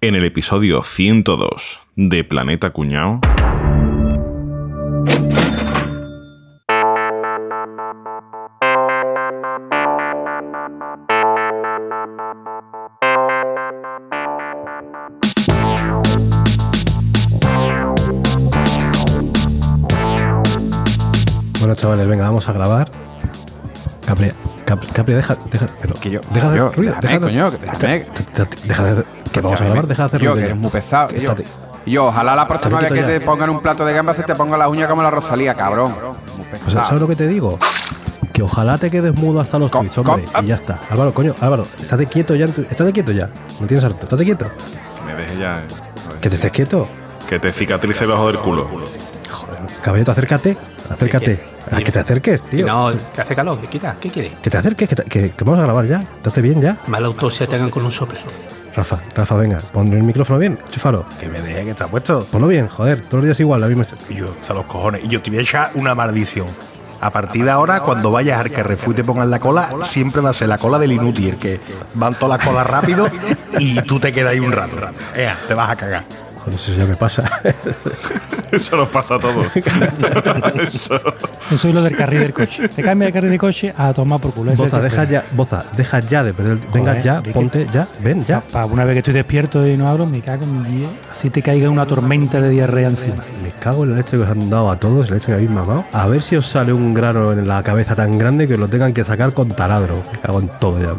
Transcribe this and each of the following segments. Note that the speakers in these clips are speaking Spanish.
En el episodio 102 de Planeta Cuñao. Bueno, chavales, venga, vamos a grabar. Capri, Capri, Capri, deja, deja, pero Que yo, deja de yo, ruido, déjame, deja de- coño, que déjame. Te- deja de, que vamos a grabar, deja de hacer Yo, que eres muy pesado. Yo, yo, ojalá la próxima vez que ya. te pongan un plato de gambas se te ponga la uña como la Rosalía, cabrón. Muy O sea. ¿sabes lo que te digo? Que ojalá te quedes mudo hasta los tweets, hombre, y ya está. Álvaro, coño, Álvaro, estate quieto ya. en tu- Estate quieto ya. No tienes harto. Estate quieto. Me deje ya. eh. Que te estés quieto. Que te cicatrice bajo del culo. Joder, caballito, acércate. Acércate. A que te acerques, tío. No, que hace calor, que quita, ¿qué quiere? Que te acerques, que, te- que- que vamos a grabar ya. Estate bien ya. Mala autopsia te hagan con un soplo. Rafa, Rafa, venga, pon el micrófono bien, chúfalo. Que me deje que está puesto. Ponlo bien, joder, todos los días igual, la misma. Y yo, hasta los cojones. Y yo te voy a echar una maldición. A partir de ahora, cuando vayas al Carrefour y te pongan la cola, siempre va a ser la cola del inútil, el que van todas las colas rápido y tú te quedas ahí un rato. Ea, te vas a cagar. Joder, eso ya me pasa. Eso nos pasa a todos. Eso. Yo soy lo del carril del coche. Te cambia de carril de coche a tomar por culo. Ese Boza, deja ya, Boza, deja ya de perder. Venga Joder, ya, Ricky. ponte ya, ven ya. Una vez que estoy despierto y no hablo, me cago en mi día. Así te caiga una tormenta de diarrea encima. Me cago en la leche que os han dado a todos, la leche que habéis mamado. A ver si os sale un grano en la cabeza tan grande que os lo tengan que sacar con taladro. Me cago en todo ya.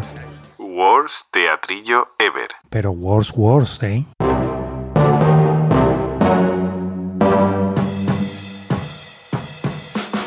Worst teatrillo ever. Pero worse, worse, ¿eh?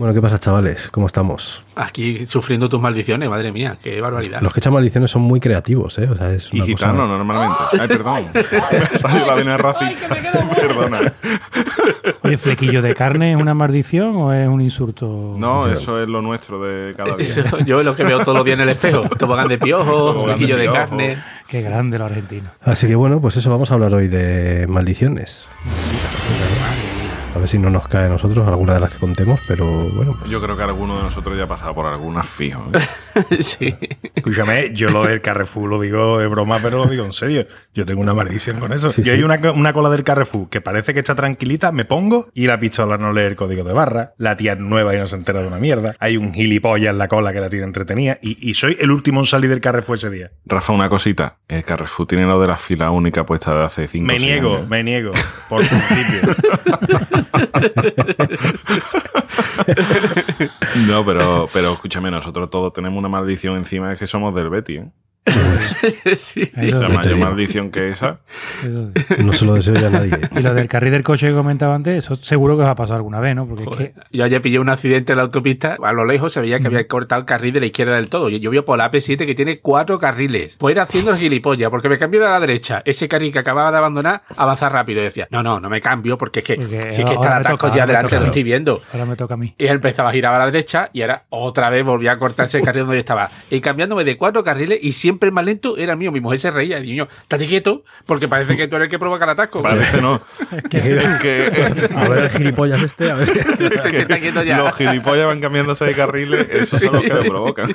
Bueno, ¿qué pasa, chavales? ¿Cómo estamos? Aquí sufriendo tus maldiciones, madre mía, qué barbaridad. Los que echan maldiciones son muy creativos, ¿eh? O sea, es Y una cosa- gitano, normalmente. Ay, perdón. Me la vena raci. Perdona. Oye, ¿flequillo de carne es una maldición o es un insulto? No, eso es lo nuestro de cada día. Eso, yo es lo que veo todos los días en el espejo. Tobogán de piojo, de flequillo de, piojo. carne. Qué grande los argentinos. Así que bueno, pues eso, vamos a hablar hoy de maldiciones. A ver si no nos cae a nosotros alguna de las que contemos, pero bueno, pues Yo creo que alguno de nosotros ya ha pasado por algunas fijo. sí. Escúchame, yo lo del Carrefour lo digo de broma, pero lo digo en serio. Yo tengo una maldición con eso. Sí, yo sí. hay una, una cola del Carrefour que parece que está tranquilita, me pongo y la pistola no lee el código de barra. La tía es nueva y no se entera de una mierda. Hay un gilipollas en la cola que la tiene entretenida y, y soy el último en salir del Carrefour ese día. Rafa, una cosita. El Carrefour tiene lo de la fila única puesta de hace cinco Me o seis niego, años. me niego, por principio. No, pero, pero escúchame, nosotros todos tenemos una maldición encima, es que somos del Betty, ¿eh? sí. La sí. mayor maldición que esa. Eso sí. no se lo deseo ya a nadie. Y lo del carril del coche que comentaba antes, eso seguro que os ha pasado alguna vez, ¿no? Porque es que Yo ayer pillé un accidente en la autopista. A lo lejos se veía que había cortado el carril de la izquierda del todo. Y yo vi por la AP7 que tiene cuatro carriles. Pues ir haciendo el gilipollas, porque me cambié de la derecha. Ese carril que acababa de abandonar, avanzar rápido. Y decía, no, no, no me cambio, porque es que Porque si es que está el atasco ya delante, lo estoy viendo. ahora me toca a mí. Y él empezaba a girar a la derecha y ahora otra vez volvía a cortarse el carril donde yo estaba. Y cambiándome de cuatro carriles y siempre el más lento era mío. Mi mujer se reía y niño, estate quieto porque parece que tú eres el que provoca el atasco. Parece no. A ver el gilipollas este, a ver. Es que está quieto ya. los gilipollas van cambiándose de carriles, esos son los que lo provocan.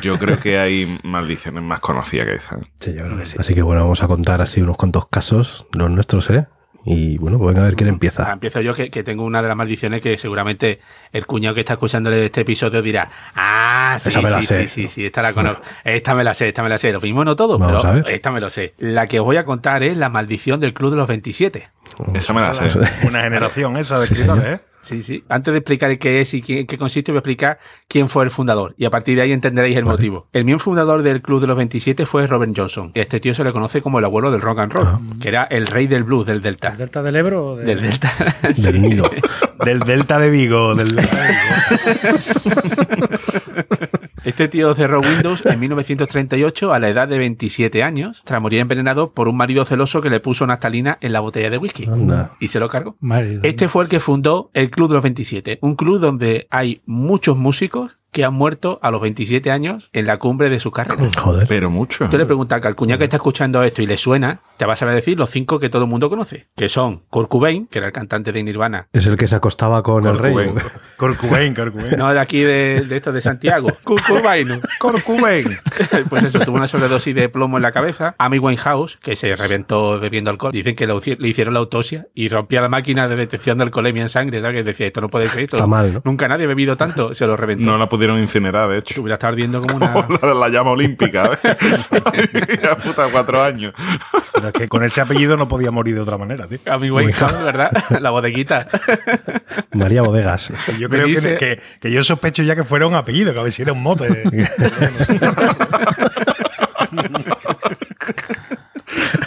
Yo creo que hay maldiciones más conocidas que esa. Sí, yo creo que sí. Así que bueno, vamos a contar así unos cuantos casos, los nuestros, ¿eh? Y bueno, pues venga a ver quién Ah, empieza. empiezo yo, que, que tengo una de las maldiciones que seguramente el cuñado que está escuchándole de este episodio dirá, ah, sí, sí, sé. sí, sí, sí, esta la conozco. Esta me la sé, esta me la sé. Lo mismo no todo, Vamos pero esta me lo sé. La que os voy a contar es la maldición del Club de los 27. Esa me la sé. Una generación esa de escritores, ¿eh? Sí, sí. Antes de explicar qué es y qué, qué consiste, voy a explicar quién fue el fundador. Y a partir de ahí entenderéis el motivo. El miembro fundador del Club de los 27 fue Robert Johnson. Y a este tío se le conoce como el abuelo del rock and roll, que era el rey del blues del Delta. ¿El Delta del Ebro o de- Del Delta. Del. Nilo. Del Delta de Vigo, del Delta de Vigo. Este tío cerró Windows en 1938 a la edad de 27 años, tras morir envenenado por un marido celoso que le puso naftalina en la botella de whisky. Anda. Y se lo cargó. Este fue el que fundó el Club de los 27, un club donde hay muchos músicos que han muerto a los 27 años en la cumbre de su carrera. Joder. Pero mucho. Tú le preguntas al cuñado que está escuchando esto y le suena, te vas a saber decir los cinco que todo el mundo conoce, que son Kurt Cobain, que era el cantante de Nirvana, Es el que se acostaba con el Kurt rey. Cobain. Corcubain, Corcubain. no de aquí de, de esto de Santiago, Kurt Cobain. Corcubain. Pues eso, tuvo una sobredosis de plomo en la cabeza. Amy Winehouse, que se reventó bebiendo alcohol, dicen que le hicieron la autopsia y rompía la máquina de detección de alcoholemia en sangre, ¿sabes? Que decía, esto no puede ser, esto Está mal, ¿no? nunca nadie ha bebido tanto, se lo reventó. No la pudieron incinerar, de hecho. Hubiera estado ardiendo como una... la, la llama olímpica. ¿ves? Ya puta, cuatro años. Pero es que con ese apellido no podía morir de otra manera, tío. Amy Winehouse, ¿verdad? La bodeguita. María Bodegas. Yo creo que- dice- que, que yo sospecho ya que fuera un apellido, que a ver si era un mote.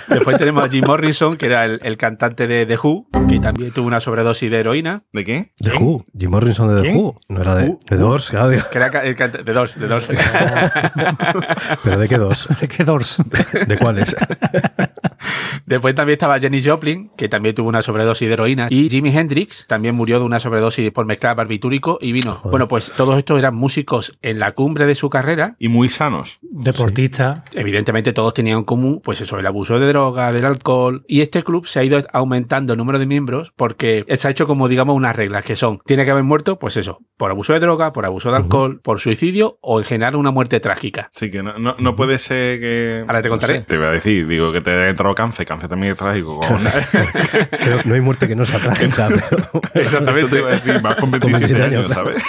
Después tenemos a Jim Morrison, que era el, el cantante de The Who, que también tuvo una sobredosis de heroína. ¿De qué? The ¿Quién? Who. Jim Morrison de The ¿Quién? Who. No era de, Uh, de Doors, claro. digo. Que era ca- el canta- de Doors, de Doors. ¿Pero de qué dos? ¿De qué Doors? ¿De cuáles? Después también estaba Jenny Joplin, que también tuvo una sobredosis de heroína. Y Jimi Hendrix también murió de una sobredosis por mezclar barbitúrico y vino. Bueno, pues todos estos eran músicos en la cumbre de su carrera. Y muy sanos. Deportista. Evidentemente todos tenían en común, pues eso, el abuso de droga, del alcohol. Y este club se ha ido aumentando el número de miembros porque se ha hecho como, digamos, unas reglas que son, tiene que haber muerto, pues eso, por abuso de droga, por abuso de alcohol, por suicidio o en general una muerte trágica. Así que no, no, no puede ser que. Ahora te no contaré. sé, te voy a decir, digo, que te haya entrado cáncer. Cáncer también es trágico. Creo que no hay muerte que no sea trágica. Pero... Eso te iba a decir, más con 27, 27 años, años, ¿sabes?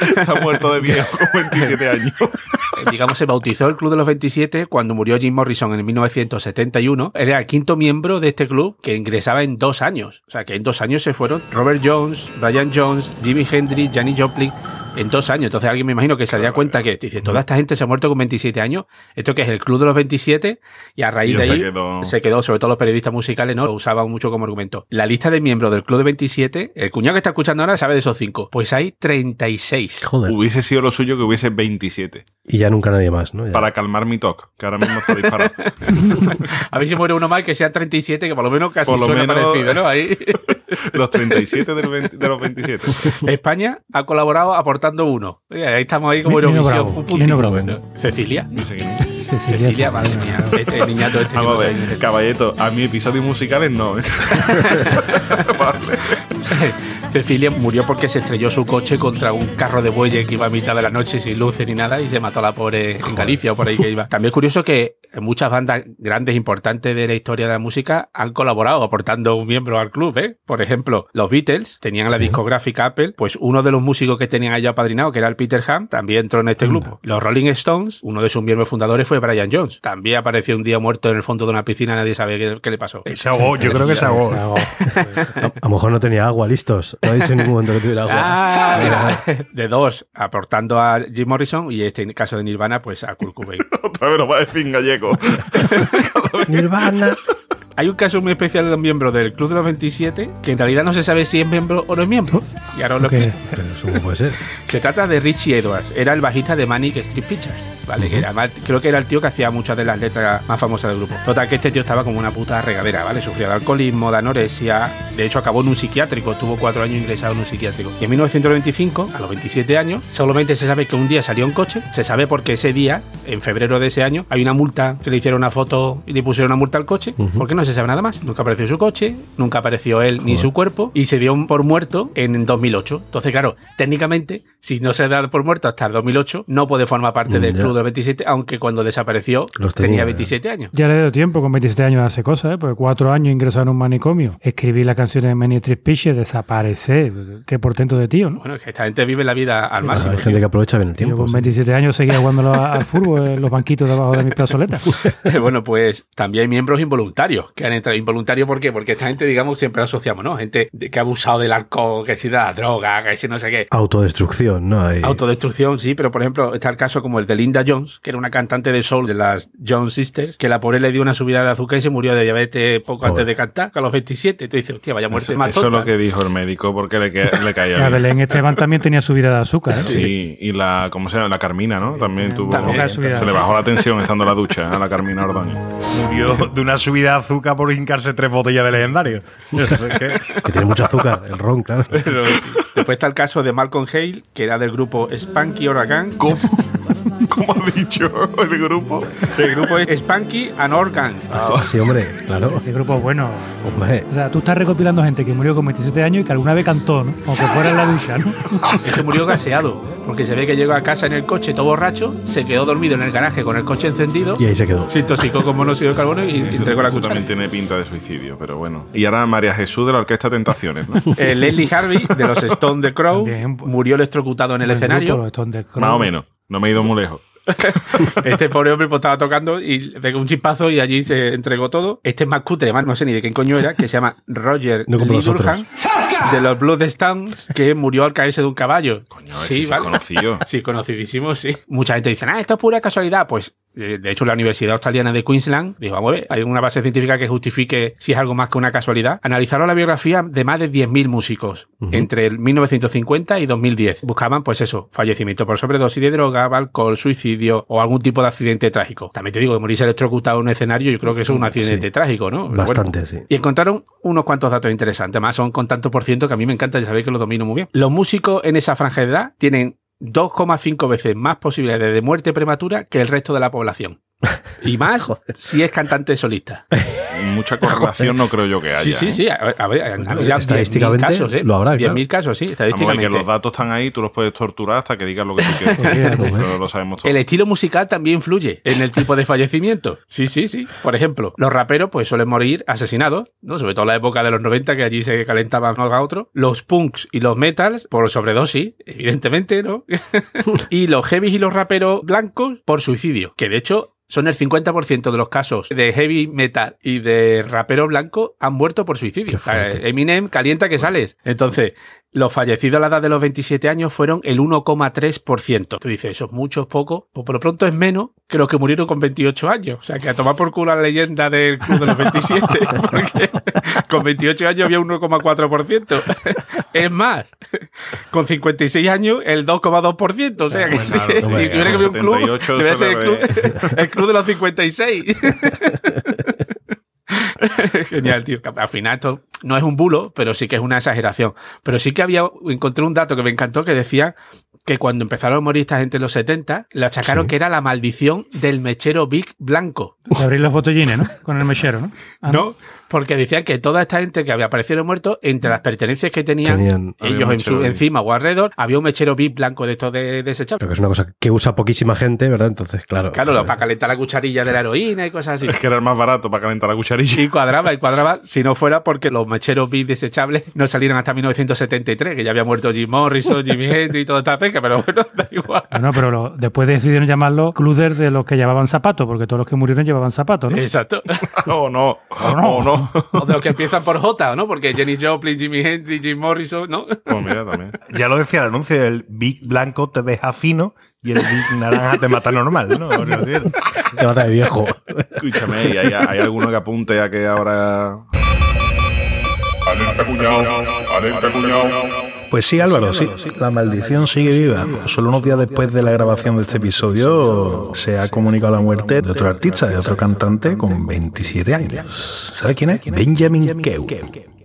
Se ha muerto de viejo con 27 años. Eh, digamos, se bautizó el Club de los 27 cuando murió Jim Morrison en 1971. Él era el quinto miembro de este club que ingresaba en dos años. O sea, que en dos años se fueron Robert Jones, Brian Jones, Jimi Hendrix, Janis Joplin. En dos años. Entonces alguien me imagino que se daría cuenta que dice, toda esta gente se ha muerto con 27 años. Esto que es el Club de los 27, y a raíz Y de se ahí quedó- se quedó, sobre todo los periodistas musicales, ¿no? Lo usaban mucho como argumento. La lista de miembros del Club de 27, el cuñado que está escuchando ahora sabe de esos cinco. Pues hay 36. Joder. Hubiese sido lo suyo que hubiese 27. Y ya nunca nadie más, ¿no? Ya. Para calmar mi TOC, que ahora mismo está disparado. A ver si muere uno más que sea 37, que por lo menos casi Por lo suena menos- parecido, ¿no? Ahí. Los 37 del 20 de los 27. España ha colaborado aportando uno. Ahí estamos ahí como Eurovisión. Bravo, Un puntito. Nino Bravo. Bueno, Cecilia. No sé es. Cecilia, Cecilia, madre mía. Este niñato este Vamos a ver, sé. caballito, a mi episodios musicales no. ¿eh? Vale. Cecilia murió porque se estrelló su coche contra un carro de bueyes que iba a mitad de la noche sin luces ni nada y se mató a la pobre en Galicia o por ahí que iba. También es curioso que muchas bandas grandes, importantes de la historia de la música han colaborado aportando un miembro al club, ¿eh? Por ejemplo, los Beatles tenían la discográfica Apple, pues uno de los músicos que tenían allá apadrinado, que era el Peter Ham, también entró en este grupo. Los Rolling Stones, uno de sus miembros fundadores fue Brian Jones. También apareció un día muerto en el fondo de una piscina, nadie sabe qué, qué le pasó. Se ahogó, yo creo que se ahogó. A, a lo mejor no tenía agua, listos. No ha dicho en ningún momento que tuviera agua. Ah, de dos, aportando a Jim Morrison y este caso de Nirvana, pues a Kurt Cobain. Otra vez lo va a decir en gallego. Nirvana. Hay un caso muy especial de un miembro del Club de los 27 que en realidad no se sabe si es miembro o no es miembro. Y ahora os lo. Pero eso cómo puede ser. Se trata de Richie Edwards, era el bajista de Manic Street Pictures, ¿vale? Que además creo que era el tío que hacía muchas de las letras más famosas del grupo. Total, que este tío estaba como una puta regadera, ¿vale? Sufría de alcoholismo, de anorexia, de hecho acabó en un psiquiátrico, estuvo cuatro años ingresado en un psiquiátrico. Y en 1925, a los 27 años, solamente se sabe que un día salió en coche, se sabe porque ese día, en febrero de ese año, hay una multa que le hicieron una foto y le pusieron una multa al coche, porque no se sabe nada más. Nunca apareció su coche, nunca apareció él ni su cuerpo, y se dio por muerto en 2008. Entonces, claro, técnicamente, si no se da por muerto hasta el 2008, no puede formar parte Mm, del ya. Club de 27, aunque cuando desapareció Los tenía tenía, 27 años. Ya le dio tiempo con 27 años de hacer cosas, ¿eh? Porque cuatro años ingresar en un manicomio, escribir las canciones de Many Street Pictures, desaparecer. Qué portento de tío, ¿no? Bueno, es que esta gente vive la vida al máximo. Hay gente que aprovecha bien el Yo tiempo. con sí. 27 años seguía jugando al fútbol en los banquitos debajo de mis plazoletas. bueno, pues también hay miembros involuntarios que han entrado. Involuntarios, ¿por qué? Porque esta gente, digamos, siempre la asociamos, ¿no? Gente que ha abusado del alcohol, que si de la droga, que si no sé qué. Autodestrucción, ¿no? Hay... Autodestrucción, sí, pero por ejemplo, está el caso como el de Linda Jones, que era una cantante de soul de las Jones Sisters, que la pobre le dio una subida de azúcar y se murió de diabetes poco Joder. antes de cantar, que a los 27. Tú dices, hostia, vaya muerte Eso, más eso es lo que dijo el médico, porque le, que- le caía La. Belén Esteban también tenía su vida de azúcar, ¿eh? Sí, y la, ¿cómo se llama? La Carmina, ¿no? También tuvo. También, se le bajó la tensión estando en la ducha a la Carmina Ordóñez. Murió de una subida de azúcar azúcar por hincarse tres botellas de legendario. Que- Que tiene mucho azúcar, el ron, claro. Pero sí. Después está el caso de Malcolm Hale, que era del grupo Spanky Organ. ¿Cómo? ¿Cómo ha dicho el grupo? El grupo es Spanky and Organ. Sí, sí, hombre, claro. Ese grupo es bueno. Hombre, O sea, tú estás recopilando gente que murió con 27 años y que alguna vez cantó, ¿no? Aunque fuera en la ducha, ¿no? Este murió gaseado, porque se ve que llegó a casa en el coche todo borracho, se quedó dormido en el garaje con el coche encendido, y ahí se quedó. se intoxicó con monóxido de carbono y Eso, entregó la eso cuchara. también tiene pinta de suicidio, pero bueno. Y ahora María Jesús de la Orquesta Tentaciones, ¿no? Eh, Leslie Harvey, de los Stone the Crow, También, pues. murió electrocutado en el Buen escenario. grupo, Stone the Crow. Más o menos. No me he ido muy lejos. Este pobre hombre pues, estaba tocando y pegó un chispazo y allí se entregó todo. Este es más cutre, además no sé ni de quién coño era, que se llama Roger No. Durham, de los Bloodstones, que murió al caerse de un caballo. Coño, ha conocido. Sí, conocidísimo, sí. Mucha gente dice, ah, esto es pura casualidad. Pues, de hecho, la Universidad Australiana de Queensland dijo, vamos a ver, hay una base científica que justifique si es algo más que una casualidad. Analizaron la biografía de más de 10.000 músicos entre el 1950 y 2010. Buscaban, pues eso, fallecimiento por sobredosis de droga, alcohol, suicidio o algún tipo de accidente trágico. También te digo que morirse electrocutado en un escenario, yo creo que eso es un accidente Sí. trágico, ¿no? Bastante, sí. y encontraron unos cuantos datos interesantes. Más son con tanto por ciento que a mí me encanta, ya sabéis que lo domino muy bien. Los músicos en esa franja de edad tienen 2,5 veces más posibilidades de muerte prematura que el resto de la población. Y más si es cantante solista. Mucha correlación no creo yo que haya. Sí, sí, ¿eh? sí. A, a ver, han- han- ya 10.000 estestadísticamente casos, ¿eh? lo habrá, 10.000 casos, sí, Vamos a ver que estadísticamente. los datos están ahí, tú los puedes torturar hasta que digas lo que tú quieras. Eso lo sabemos todos. El estilo musical también influye en el tipo de fallecimiento. Sí, sí, sí. Por ejemplo, los raperos pues suelen morir asesinados, ¿no? Sobre todo en la época de los 90 que allí se calentaban uno a otro. Los punks y los metals por sobredosis, evidentemente, ¿no? y los heavies y los raperos blancos por suicidio, que de hecho son el 50% de los casos de heavy metal y de rapero blanco han muerto por suicidio. Eminem calienta que sales. Entonces, los fallecidos a la edad de los 27 años fueron el 1,3%. Tú dices, eso es mucho, es poco. Pues por lo pronto es menos que los que murieron con 28 años. O sea, que a tomar por culo la leyenda del club de los 27. Porque con 28 años había un 1,4%. Es más, con 56 años el 2,2%. O sea, que si, claro, si hombre, tuviera que haber un club, 78 debe ser el club, el club de los 56. Genial, tío. Al final esto no es un bulo, pero sí que es una exageración. Pero sí que había, encontré un dato que me encantó que decía que cuando empezaron a morir esta gente en los 70, le achacaron que era la maldición del mechero Big Blanco. De abrir los botellines, ¿no? Con el mechero, ¿no? Ah, ¿No? Porque decían que toda esta gente que había aparecido muerto, entre las pertenencias que tenían, ellos en su, encima o alrededor, había un mechero Big Blanco de estos de desechables. Creo que es una cosa que usa poquísima gente, ¿verdad? Entonces, claro. Claro, para calentar la cucharilla de la heroína y cosas así. Es que era el más barato para calentar la cucharilla. Y cuadraba, y cuadraba, si no fuera porque los mecheros Big desechables no salieron hasta 1973, que ya había muerto Jim Morrison, Jimi Hendrix y toda esta pesca, pero bueno, da igual. Bueno, pero lo- después decidieron llamarlo Cluder de los que llevaban zapatos, porque todos los que murieron llevaban zapatos, ¿no? Exacto. Oh, no. no. Oh, no. O de los que empiezan por J, ¿no? Porque Jenny Joplin, Jimi Hendrix, Jim Morrison, ¿no? Pues mira, también. Ya lo decía el anuncio, el Big Blanco te deja fino y el Big Naranja te mata normal, ¿no? Te mata de viejo. Escúchame, ¿y hay, hay alguno que apunte a que ahora. Alerta cuñado, alerta cuñado. Pues sí, Álvaro, sí. La maldición sigue viva. Solo unos días después de la grabación de este episodio se ha comunicado la muerte de otro artista, de otro cantante con 27 años. ¿Sabe quién es? Benjamin Kew.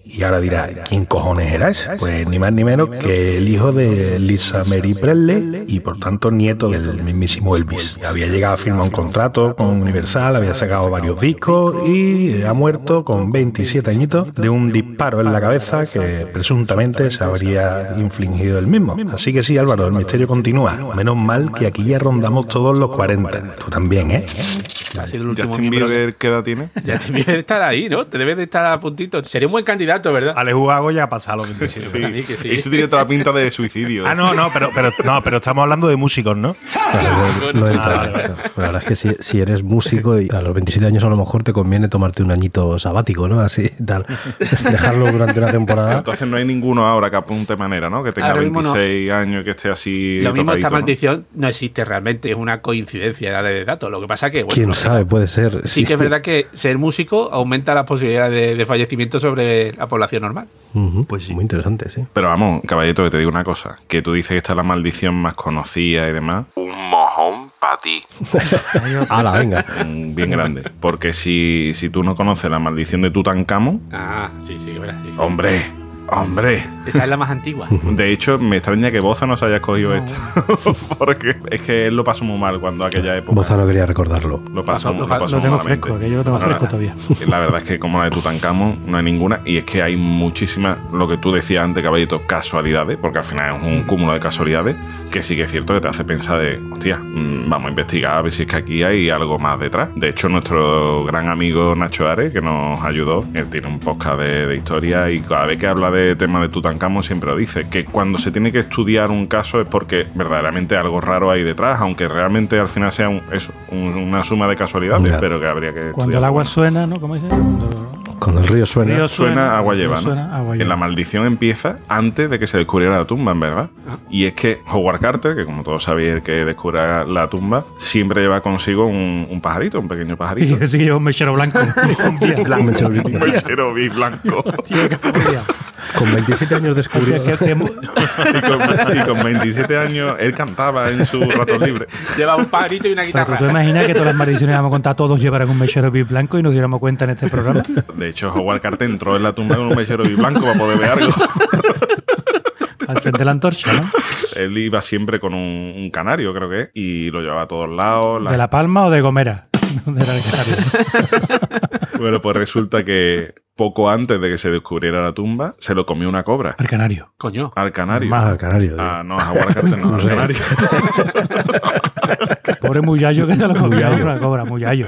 Y ahora dirá, ¿quién cojones era ese? Pues ni más ni menos que el hijo de Lisa Mary Presley y por tanto nieto del mismísimo Elvis. Había llegado a firmar un contrato con Universal, había sacado varios discos y ha muerto con 27 añitos de un disparo en la cabeza que presuntamente se habría infligido él mismo. Así que sí, Álvaro, el misterio continúa. Menos mal que aquí ya rondamos todos los 40. Tú también, ¿eh? Ha sido el último Justin miembro. Bieber, ¿qué edad tiene? Justin Bieber debe estar ahí, ¿no? Te debe de estar a puntito. Sería un buen candidato, ¿verdad? Ale Jugago ya ha pasado los 27. Para mí que sí. Eso tiene toda la pinta de suicidio. ¿eh? Ah, no, no, pero, pero, no, pero estamos hablando de músicos, ¿no? Claro, entra. La verdad es que si, si eres músico y a los 27 años a lo mejor te conviene tomarte un añito sabático, ¿no? Así, tal. Dejarlo durante una temporada. Entonces no hay ninguno ahora que apunte manera, ¿no? Que tenga Ahora mismo no. 26 años y que esté así. Lo mismo, esta maldición ¿no? existe realmente, es una coincidencia de datos. Lo que pasa que, bueno, ¿Quién no- sabe? Puede ser. Sí que es verdad que ser músico aumenta la posibilidad de, de fallecimiento sobre la población normal. Pues muy interesante, sí. Pero vamos, caballito, que te digo una cosa. Que tú dices que esta es la maldición más conocida y demás. Un mojón para ti. Ala, venga. Bien grande. Porque si, si tú no conoces la maldición de Tutankamón, Ah, sí, sí, verás, sí. hombre, hombre. Esa es la más antigua. De hecho, me extraña que Boza no se haya escogido esta. Porque es que él lo pasó muy mal cuando aquella época. Boza no quería recordarlo. Lo pasó, Lo lo pasó Lo tengo malamente. fresco, que yo lo tengo fresco todavía. La verdad es que como la de Tutankamón no hay ninguna y es que hay muchísimas, lo que tú decías antes, caballito, casualidades, porque al final es un cúmulo de casualidades que sí que es cierto que te hace pensar de, hostia, mm, vamos a investigar a ver si es que aquí hay algo más detrás. De hecho, nuestro gran amigo Nacho Ares, que nos ayudó, él tiene un podcast de, de historia y cada vez que habla de tema de Tutankamón siempre lo dice, que cuando se tiene que estudiar un caso es porque verdaderamente algo raro hay detrás, aunque realmente al final sea un- eso, un- una suma de casualidades, pero que habría que Cuando estudiar. el agua Bueno. suena, ¿no? ¿Cómo dice? Cuando Cuando el río suena. el río Suena, agua lleva, ¿no? suena, agua En lleva. la maldición empieza antes de que se descubriera la tumba, en verdad. Y es que Howard Carter, que como todos sabéis, el que descubra la tumba, siempre lleva consigo un, un pajarito, un pequeño Y pajarito. que sí lleva un mechero blanco. Blanco. un mechero blanco. Hostia, qué joder. Con 27 años descubrió. Y, con, y con 27 años él cantaba en su rato libre. Lleva un pajarito y una Pero guitarra. tú te imaginas que todas las maldiciones vamos a contar todos llevaran un mechero bis blanco y nos diéramos cuenta en este programa. De hecho, Howard Carter entró en la tumba con un mechero blanco para poder ver algo. Al encender la antorcha, ¿no? Él iba siempre con un, un canario, creo que, y lo llevaba a todos lados. la- ¿De La Palma o de Gomera? ¿Dónde era el canario? Bueno, pues resulta que poco antes de que se descubriera la tumba, se lo comió una cobra. Al canario. Coño. Al canario. Ah, al canario. Ah, no, a Carter no, No al sé. canario. Pobre Muyallo que se lo comió una cobra, Muyallo.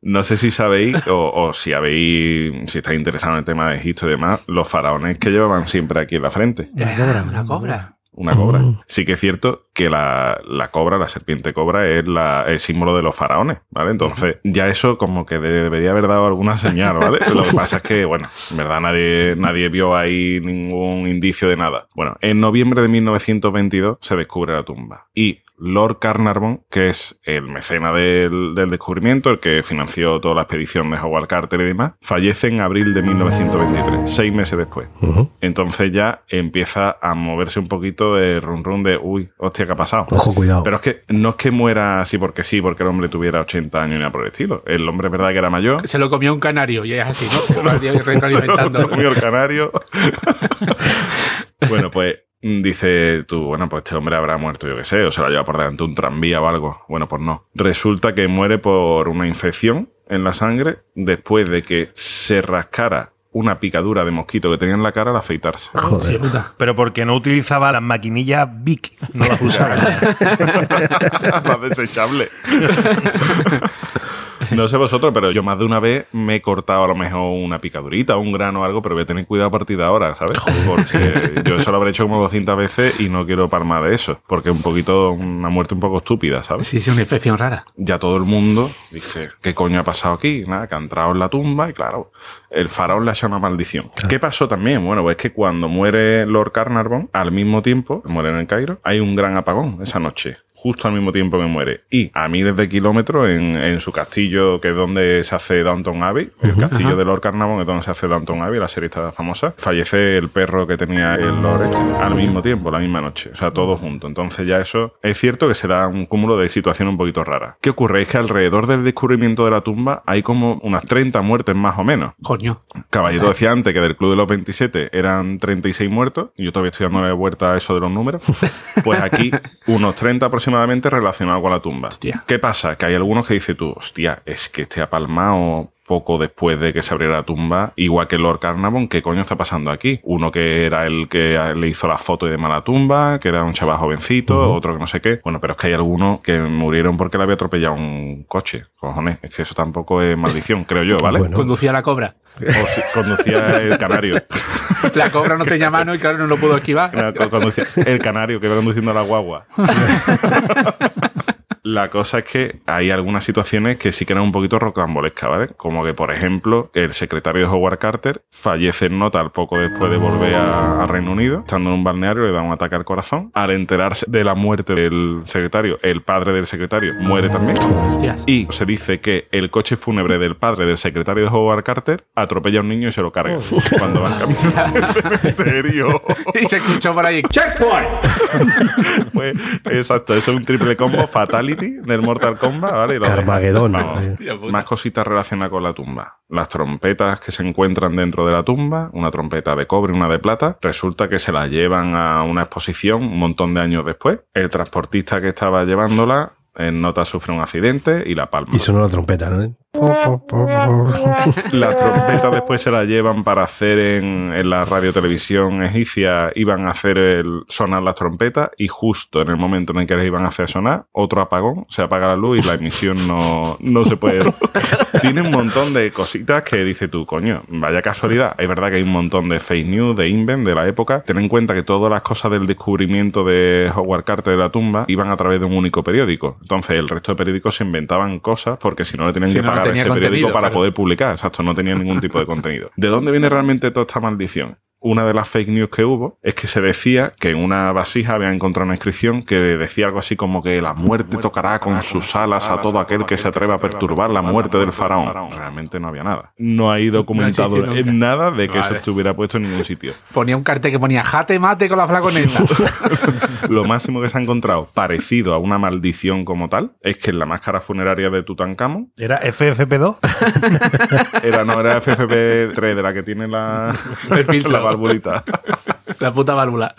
No sé si sabéis o, o si habéis, si estáis interesados en el tema de Egipto y demás, los faraones que llevaban siempre aquí en la frente. Una cobra. Una cobra. Una cobra. Mm. Sí que es cierto que la, la cobra, la serpiente cobra, es la- el símbolo de los faraones, ¿vale? Entonces, ya eso como que de- debería haber dado alguna señal, ¿vale? Lo que pasa es que, bueno, en verdad nadie, nadie vio ahí ningún indicio de nada. Bueno, en noviembre de 1922 se descubre la tumba. Y Lord Carnarvon, que es el mecena del, del descubrimiento, el que financió toda la expedición de Howard Carter y demás, fallece en abril de 1923, seis meses después. Entonces ya empieza a moverse un poquito el run run de, uy, hostia, ¿qué ha pasado? Ojo, cuidado. Pero es que no es que muera así porque sí, porque el hombre tuviera 80 años ni nada por el estilo. El hombre es verdad que era mayor. Se lo comió un canario y es así, ¿no? Se lo. Comió el canario. bueno, pues dice tú, bueno, pues este hombre habrá muerto, yo qué sé, o se la lleva por delante un tranvía o algo. Bueno, pues no. Resulta que muere por una infección en la sangre después de que se rascara una picadura de mosquito que tenía en la cara al afeitarse. Sí, Joder. puta. Pero porque no utilizaba las maquinillas Vic, no las usaba. la desechable. No sé vosotros, pero yo más de una vez me he cortado a lo mejor una picadurita, un grano o algo, pero voy a tener cuidado a partir de ahora, ¿sabes? Porque yo eso lo habré hecho como 200 veces y no quiero palmar de eso, porque es un poquito, una muerte un poco estúpida, ¿sabes? Sí, sí, una infección rara. Ya todo el mundo dice, ¿qué coño ha pasado aquí? Nada, que ha entrado en la tumba y claro, el faraón le ha una maldición. ¿Qué pasó también? Bueno, pues es que cuando muere Lord Carnarvon, al mismo tiempo, muere en el Cairo, hay un gran apagón esa noche. Justo al mismo tiempo que muere. Y a miles de kilómetros en, en su castillo, que es donde se hace Downton Abbey, el castillo Ajá. de Lord Carnarvon es donde se hace Downton Abbey, la serie está famosa, fallece el perro que tenía el Lord este, al mismo tiempo, la misma noche. O sea, todo junto. Entonces ya eso es cierto que se da un cúmulo de situaciones un poquito raras. ¿Qué ocurre? Es que alrededor del descubrimiento de la tumba hay como unas 30 muertes más o menos. Coño. Caballero decía antes que del Club de los 27 eran 36 muertos, y yo todavía estoy dándole vuelta a eso de los números. Pues aquí, unos 30 aproximadamente relacionados con la tumba. Hostia. ¿Qué pasa? Que hay algunos que dicen tú, hostia, es que este ha palmado poco después de que se abriera la tumba, igual que Lord Carnarvon, ¿qué coño está pasando aquí? Uno que era el que le hizo la foto y demás a la tumba, que era un chaval jovencito, otro que no sé qué. Bueno, pero es que hay algunos que murieron porque le había atropellado un coche. Cojones, es que eso tampoco es maldición, creo yo, ¿vale? Bueno. Conducía la cobra. O si conducía el canario. La cobra no tenía mano y claro, no lo pudo esquivar. Conducía- el canario que iba conduciendo la guagua. La cosa es que hay algunas situaciones que sí que eran un poquito rocambolescas, ¿vale? Como que, por ejemplo, el secretario de Howard Carter fallece en nota al poco después de volver a, a Reino Unido. Estando en un balneario le da un ataque al corazón. Al enterarse de la muerte del secretario, el padre del secretario muere también. Hostias. Y se dice que el coche fúnebre del padre del secretario de Howard Carter atropella a un niño y se lo carga cuando va al cementerio. Y se escuchó por ahí. Fue, exacto, eso es un triple combo fatality Fatality del Mortal Kombat, ¿vale? Y lo Carmageddon. Vamos, Hostia puta. más cositas relacionadas con la tumba. Las trompetas que se encuentran dentro de la tumba, una trompeta de cobre y una de plata, resulta que se la llevan a una exposición un montón de años después. El transportista que estaba llevándola en nota sufre un accidente y la palma. Y sonó la trompeta, ¿no? La trompeta después se la llevan para hacer en, en la radio televisión egipcia, iban a hacer el, sonar las trompetas y justo en el momento en el que les iban a hacer sonar, otro apagón, se apaga la luz y la emisión no, no se puede. Tiene un montón de cositas que dice tú, coño, vaya casualidad. Es verdad que hay un montón de fake news, de invent de la época. Ten en cuenta que todas las cosas del descubrimiento de Howard Carter de la tumba iban a través de un único periódico. Entonces el resto de periódicos se inventaban cosas porque si no le tenían Si que no, pagar tenía ese periódico para claro. poder publicar. Exacto, no tenía ningún tipo de contenido. ¿De dónde viene realmente toda esta maldición? Una de las fake news que hubo es que se decía que en una vasija había encontrado una inscripción que decía algo así como que la muerte tocará con sus alas a todo aquel que se atreva a perturbar la muerte del faraón. Realmente no había nada. No hay documentado en nada de que eso estuviera puesto en ningún sitio. Ponía un cartel que ponía jate mate con la flaconeta. Lo máximo que se ha encontrado parecido a una maldición como tal es que en la máscara funeraria de Tutankamón ¿Era FFP2? era no era FFP3 de la que tiene la, El filtro. la arboletar. la puta válvula.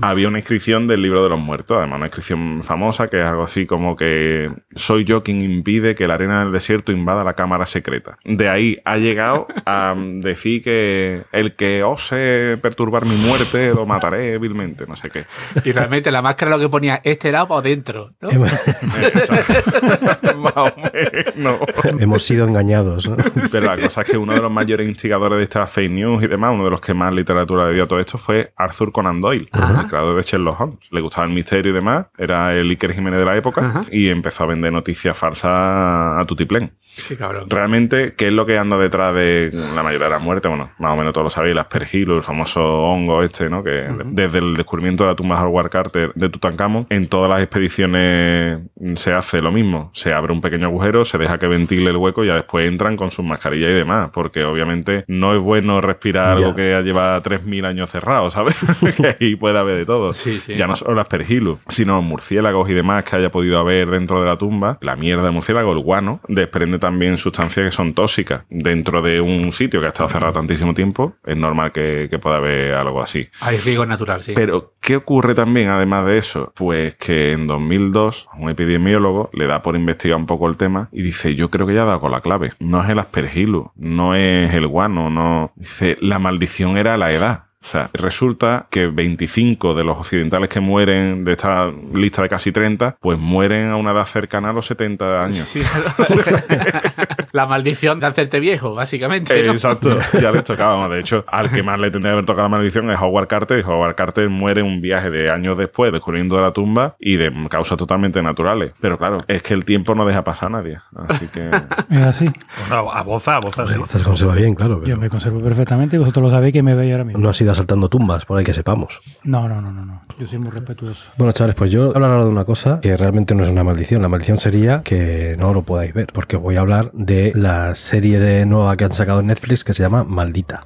Había una inscripción del libro de los muertos, además una inscripción famosa que es algo así como que soy yo quien impide que la arena del desierto invada la cámara secreta. De ahí ha llegado a decir que el que ose perturbar mi muerte lo mataré vilmente, no sé qué. Y realmente la máscara lo que ponía este lado para adentro. ¿no? Más o menos. Hemos sido engañados, ¿no? Pero la cosa es que uno de los mayores instigadores de estas fake news y demás, uno de los que más literatura le dio a todo esto fue Arthur Conan Doyle, el creador de Sherlock Holmes. Le gustaba el misterio y demás, era el Iker Jiménez de la época Ajá. y empezó a vender noticias falsas a tutiplén. Qué cabrón. Realmente, ¿qué es lo que anda detrás de la mayoría de las muertes? Bueno, más o menos todos lo sabéis, las pergilo, el famoso hongo este, ¿no? Que desde el descubrimiento de la tumba de Howard Carter de Tutankamón, en todas las expediciones se hace lo mismo. Se abre un pequeño agujero, se deja que ventile el hueco y ya después entran con sus mascarillas y demás, porque obviamente no es bueno respirar algo que lleva 3.000 años cerrado, ¿sabes? que ahí puede haber de todo. Sí, sí. Ya no solo las pergilus, sino murciélagos y demás que haya podido haber dentro de la tumba. La mierda de murciélago, el guano, desprende también sustancias que son tóxicas. Dentro de un sitio que ha estado cerrado tantísimo tiempo, es normal que, que pueda haber algo así. Hay riesgo natural, sí. Pero, ¿qué ocurre también además de eso? Pues que en 2002 un epidemiólogo le da por investigar un poco el tema y dice, yo creo que ya ha dado con la clave. No es el aspergillus, no es el guano, no... Dice, la maldición era la edad. O sea, resulta que 25 de los occidentales que mueren de esta lista de casi 30, pues mueren a una edad cercana a los 70 años. Sí. la maldición de hacerte viejo, básicamente. ¿no? Exacto, ya les tocaba. De hecho, al que más le tendría que haber tocado la maldición es Howard Carter. Y Howard Carter muere en un viaje de años después, descubriendo la tumba y de causas totalmente naturales. Pero claro, es que el tiempo no deja pasar a nadie. Así que. Es así. Bueno, a boza, a boza. Se conserva bien, claro. Yo me conservo perfectamente y vosotros lo sabéis que me veis ahora mismo. no has ido asaltando tumbas, por ahí que sepamos. No, no, no, no, no. Yo soy muy respetuoso. Bueno, chavales, pues yo hablar ahora de una cosa que realmente no es una maldición. La maldición sería que no lo podáis ver, porque voy a hablar de la serie de nueva que han sacado en Netflix que se llama Maldita.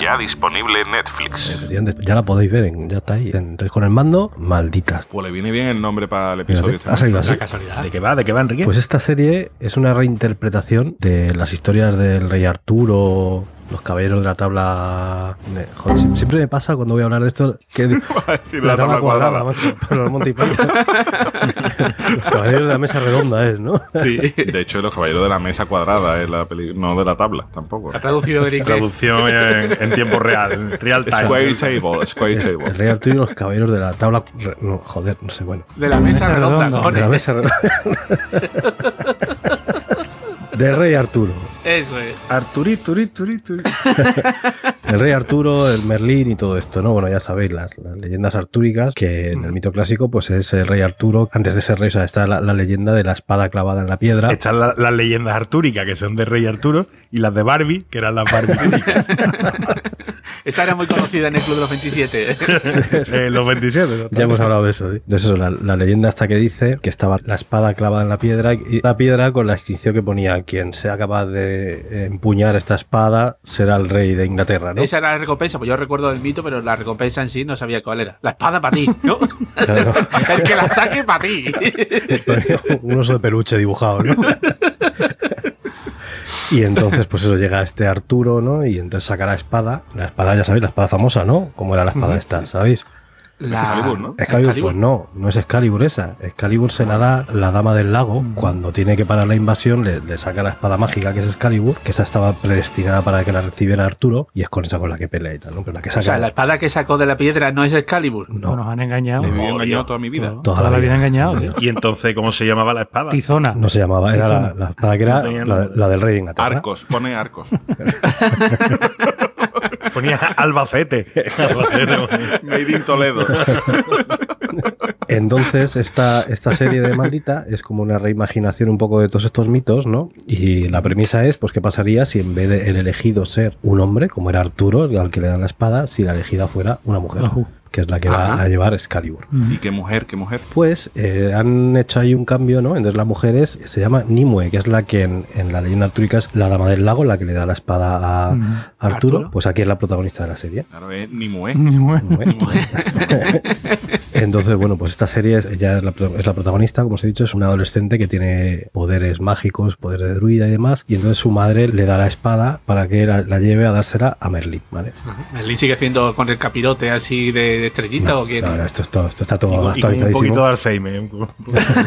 Ya disponible en Netflix. Ya la podéis ver, en- ya está ahí. Entréis con el mando, Maldita. Pues le viene bien el nombre para el episodio. Fíjate, ha salido así. La casualidad. ¿De qué va? ¿De qué va, Enrique? Pues esta serie es una reinterpretación de las historias del rey Arturo, los caballeros de la tabla. Joder, siempre me pasa cuando voy a hablar de esto que a decir la tabla cuadrada. macho, pero el Monty Python. los caballeros de la mesa redonda es, ¿no? Sí. De hecho, los caballeros de la mesa cuadrada es la peli, no de la tabla tampoco. Ha traducido del inglés. Traducción en, en tiempo real, en real Square time. table, square table. el Arturo y los caballeros de la tabla. no, joder, no sé, bueno. De la mesa Mesa redonda, redonda. De la mesa redonda. Del rey Arturo. Eso es. Arturi, turi, turi, turi. El rey Arturo, el Merlín y todo esto, ¿no? Bueno, ya sabéis, las, las leyendas artúricas, que en el mito clásico, pues es el rey Arturo. Antes de ser rey, o sea, está la, la leyenda de la espada clavada en la piedra. Están la- las leyendas artúricas, que son de Rey Arturo, y las de Barbie, que eran las Barbie Esa era muy conocida en el Club de los 27. de los 27. Ya hemos hablado de eso, ¿sí? Entonces, eso, la, la leyenda hasta que dice que estaba la espada clavada en la piedra y la piedra con la inscripción que ponía: quien sea capaz de de empuñar esta espada será el rey de Inglaterra, ¿no? Esa era la recompensa, pues yo recuerdo del mito, pero la recompensa en sí no sabía cuál era. La espada para ti, ¿no? Claro. el que la saque para ti. un oso de peluche dibujado, ¿no? Y entonces, pues eso, llega este Arturo, ¿no? Y entonces saca la espada. La espada, ya sabéis, la espada famosa, ¿no? Como era la espada esta, ¿sabéis? La... Excalibur, ¿no? Excalibur, pues no, no es Excalibur esa. Excalibur se la da la dama del lago. Cuando tiene que parar la invasión, le, le saca la espada mágica que es Excalibur, que esa estaba predestinada para que la recibiera Arturo, y es con esa con la que pelea y tal, ¿no? Pero la que saca. O sea, la espada que sacó de la piedra no es Excalibur. No, nos han engañado. Me he Toda, engañado toda mi vida. toda, la vida engañado. Y entonces, ¿cómo se llamaba la espada? Tizona. no se llamaba, era la, espada que era No la, la del rey de Inglaterra. Arcos, pone arcos. Ponía Albacete. Made in Toledo. Entonces, esta, esta serie de Maldita es como una reimaginación un poco de todos estos mitos, ¿no? Y la premisa es, pues, ¿qué pasaría si en vez de el elegido ser un hombre, como era Arturo, al que le dan la espada, si la elegida fuera una mujer. Que es la que va a llevar Excalibur? ¿Y qué mujer, qué mujer? Pues eh, han hecho ahí un cambio, ¿no? Entonces la mujer es, se llama Nimue, que es la que en, en la leyenda artúrica es la dama del lago, la que le da la espada a Mm. Arturo. Arturo. Pues aquí es la protagonista de la serie. Claro, es Nimue. Bueno. Nimue. Entonces, bueno, pues esta serie es, ella es la, pro- es la protagonista, como os he dicho, es una adolescente que tiene poderes mágicos, poder de druida y demás, y entonces su madre le da la espada para que la, la lleve a dársela a Merlín, ¿vale? Merlín sigue haciendo con el capirote así de, de estrellita o quién. No, no, esto, esto, esto está todo Y con un actualizadísimo. poquito de Alzheimer. un poquito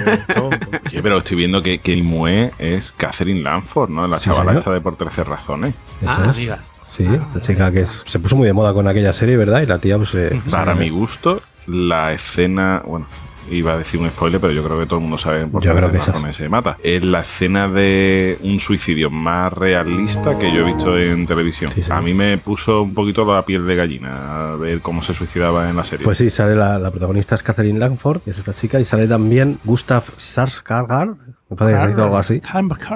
de todo. Oye, pero estoy viendo que, que Nimue es Catherine Lanford, ¿no? La Sí, chavala señor. esta de por 13 razones. Eso Ah, es. amiga. Sí, esta chica que es- se puso muy de moda con aquella serie, ¿verdad? Y la tía, pues. eh, Para mi gusto, la escena, bueno, iba a decir un spoiler, pero yo creo que todo el mundo sabe por qué es se mata. Es la escena de un suicidio más realista que yo he visto en televisión. Sí, sí. A mí me puso un poquito la piel de gallina a ver cómo se suicidaba en la serie. Pues sí, sale la, la protagonista es Catherine Langford, que es esta chica, y sale también Gustav Sarsgaard, me parece que se dice algo así,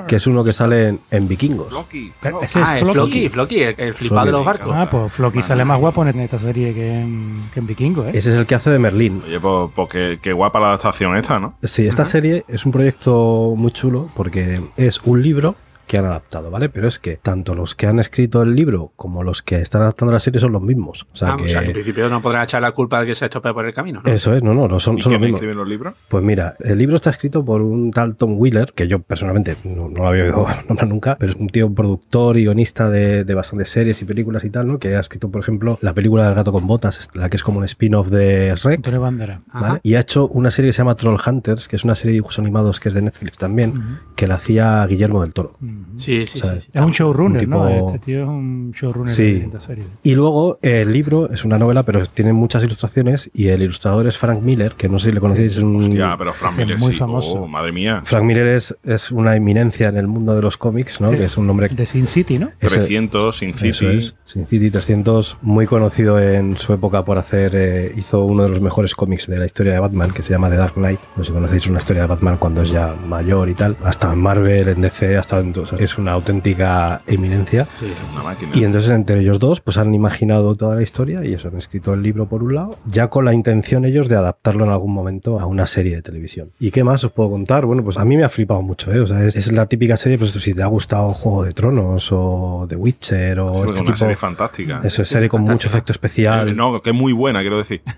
que es uno que sale en, en Vikingos. Loki. Pero ese Ah, es es Floki. Floki, Floki, el, el flipado de los barcos. Ah, pues Floki sale más guapo en esta serie que en, que en Vikingo, ¿eh? Ese es el que hace de Merlín. Oye, pues, pues qué, qué guapa la adaptación esta, ¿no? Sí, esta serie es un proyecto muy chulo porque es un libro que han adaptado, ¿vale? Pero es que tanto los que han escrito el libro como los que están adaptando la serie son los mismos. O sea Ah, que... o sea, en principio no podrán echar la culpa de que se estropee por el camino, ¿no? Eso es, no, no, no son, ¿Y son los quién mismos. escribe los libros? Pues mira, el libro está escrito por un tal Tom Wheeler, que yo personalmente no, no lo había oído nombrar nunca, pero es un tío productor y guionista de, de bastantes series y películas y tal, ¿no? Que ha escrito, por ejemplo, la película del gato con botas, la que es como un spin-off de Shrek. Bandera. ¿vale? Y ha hecho una serie que se llama Troll Hunters, que es una serie de dibujos animados que es de Netflix también, que la hacía Guillermo del Toro. Sí, sí, O sea, sí. sí. Es un showrunner, Un ¿no? tipo- Este tío es un showrunner Sí. de esta serie. Y luego el libro es una novela, pero tiene muchas ilustraciones y el ilustrador es Frank Miller, que no sé si le conocéis, es un... Hostia, pero Frank Ese es Miller muy sí. famoso. Oh, madre mía. Frank Miller es, es una eminencia en el mundo de los cómics, ¿no? Que es un nombre De Sin City, ¿no? Ese- 300, Sin Eso City. es, Sin City 300, muy conocido en su época por hacer, eh, hizo uno de los mejores cómics de la historia de Batman, que se llama The Dark Knight. No sé si conocéis una historia de Batman cuando es ya mayor y tal. Hasta en Marvel, en DC, hasta en, es una auténtica eminencia. Sí, sí. Una máquina. Y entonces entre ellos dos pues han imaginado toda la historia y eso, han escrito el libro por un lado, ya con la intención ellos de adaptarlo en algún momento a una serie de televisión. ¿Y qué más os puedo contar? Bueno, pues a mí me ha flipado mucho, ¿eh? O sea, es, es la típica serie, pues si te ha gustado Juego de Tronos o The Witcher o Sí, este una tipo... serie fantástica. Eso es serie con mucho efecto especial. Eh, No, que es muy buena, quiero decir.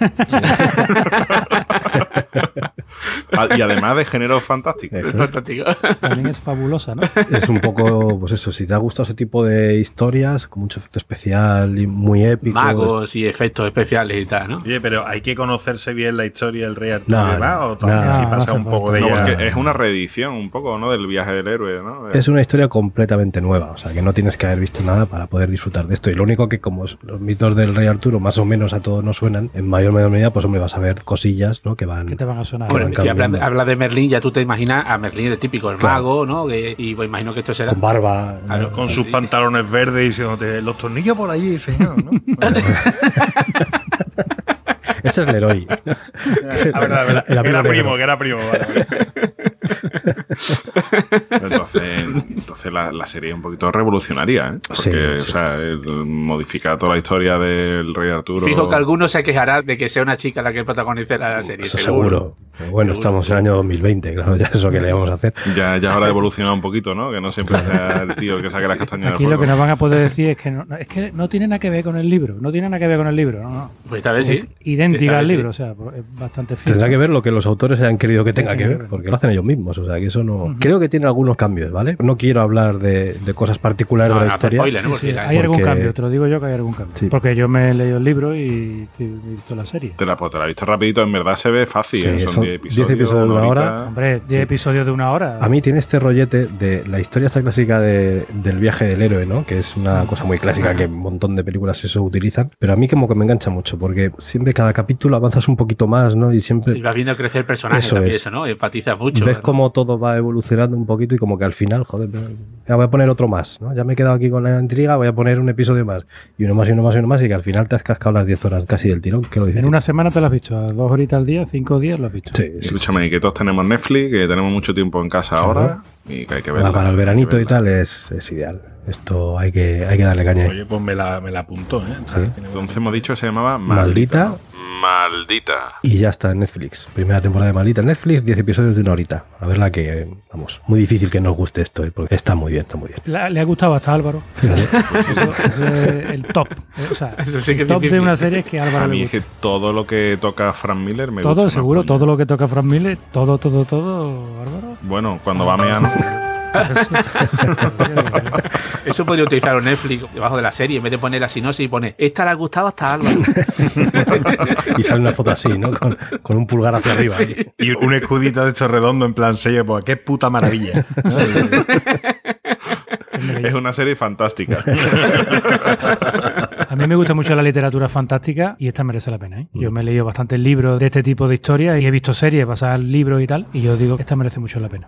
Ah, y además de género fantástico. Es. También es fabulosa, ¿no? Es un poco, pues eso, si te ha gustado ese tipo de historias con mucho efecto especial y muy épico. Magos y efectos especiales y tal, ¿no? Oye, pero hay que conocerse bien la historia del rey Arturo No, o también no, si no pasa un poco falta. de No, ella. porque es una reedición un poco, ¿no? Del viaje del héroe, ¿no? Es una historia completamente nueva, o sea que no tienes que haber visto nada para poder disfrutar de esto. Y lo único que como los mitos del rey Arturo más o menos a todos nos suenan, en mayor o menor medida, pues hombre, vas a ver cosillas, ¿no? Que van... Que te van a sonar. Bueno, si habla, de Merlín, ya tú te imaginas a Merlín de típico, el Claro. mago, ¿no? Que- y pues imagino que esto será. Con barba. con Sí, sus sí. pantalones verdes y diciéndote, los tornillos por allí, señor, ¿no? Ese es Leroy. El Era primo, que era primo. vale. Entonces, entonces la, la serie es un poquito revolucionaria, ¿eh? Porque, Sí, o sea, el- modifica toda la historia del rey Arturo. Fijo que alguno se quejará de que sea una chica la que protagonice la serie. Eso seguro. seguro. Pero bueno, estamos en el año 2020, claro, ya eso que le vamos a hacer. Ya, ya ahora ha evolucionado un poquito, ¿no? Que no siempre sea el tío el que saque las castañas Aquí del lo que nos van a poder decir es que no, es que no tiene nada que ver con el libro, no tiene nada que ver con el libro, no, no. Pues esta vez sí. Es idéntica Esta al sí. libro, o sea, es bastante fiel. Tendrá que ver lo que los autores hayan querido que tenga que ver, porque lo hacen ellos mismos. O sea, que eso no. Creo que tiene algunos cambios, ¿vale? No quiero hablar de, de cosas particulares No, de la historia. spoiler, ¿no? Sí, Porque sí, hay algún cambio, te lo digo yo que hay algún cambio. Sí. Porque yo me he leído el libro y he visto la serie. Te la, pues te la he visto rapidito, en verdad se ve fácil. Sí, ¿eh? son Son 10 10 episodios, de una hora. Hombre, 10 episodios de una hora. A mí tiene este rollete de la historia esta clásica de- del viaje del héroe, ¿no? Que es una cosa muy clásica que un montón de películas eso utilizan. Pero a mí como que me engancha mucho, porque siempre cada capítulo avanzas un poquito más, ¿no? Y siempre Y vas viendo crecer el personaje Eso también, es. eso, ¿no? Empatizas mucho. ves ¿no? cómo todo va evolucionando un poquito y como que al final, joder, ya voy a poner otro más, ¿no? Ya me he quedado aquí con la intriga, voy a poner un episodio más. Y uno más y uno más y uno más y que al final te has cascado las 10 horas casi del tirón, que lo En una semana te lo has visto, a dos horitas al día, cinco días lo has visto. Sí. Escúchame, que todos tenemos Netflix, que tenemos mucho tiempo en casa ahora y que hay que verla. Para, para el veranito y tal es, es ideal. Esto hay que, hay que darle caña. Oye, pues me la, me la apuntó, ¿eh? Sí. Entonces hemos dicho que se llamaba Maldita. Maldita. Y ya está en Netflix. Primera temporada de Maldita en Netflix, 10 episodios de una horita. A verla que, vamos, muy difícil que nos guste esto, ¿eh? porque está muy bien, está muy bien. La- le ha gustado hasta a Álvaro. Eso- eso es el top. eh, O sea, Eso sí que el top de una serie es que a Álvaro A le mí es gusta. que todo lo que toca Frank Miller me Todo, gusta. seguro, más, todo lo que toca Frank Miller, todo, todo, todo, Álvaro. Bueno, cuando va meando. Eso podría utilizar un Netflix debajo de la serie, en vez de poner la sinopsis y pone, esta le ha gustado hasta Álvaro. Y sale una foto así, ¿no? Con, con un pulgar hacia arriba. Sí. Y un escudito de estos redondo en plan sello, pues qué puta maravilla. es una serie fantástica. A mí me gusta mucho la literatura fantástica y esta merece la pena. ¿eh? Yo me he leído bastantes libros de este tipo de historias y he visto series basadas en libros y tal, y yo digo que esta merece mucho la pena.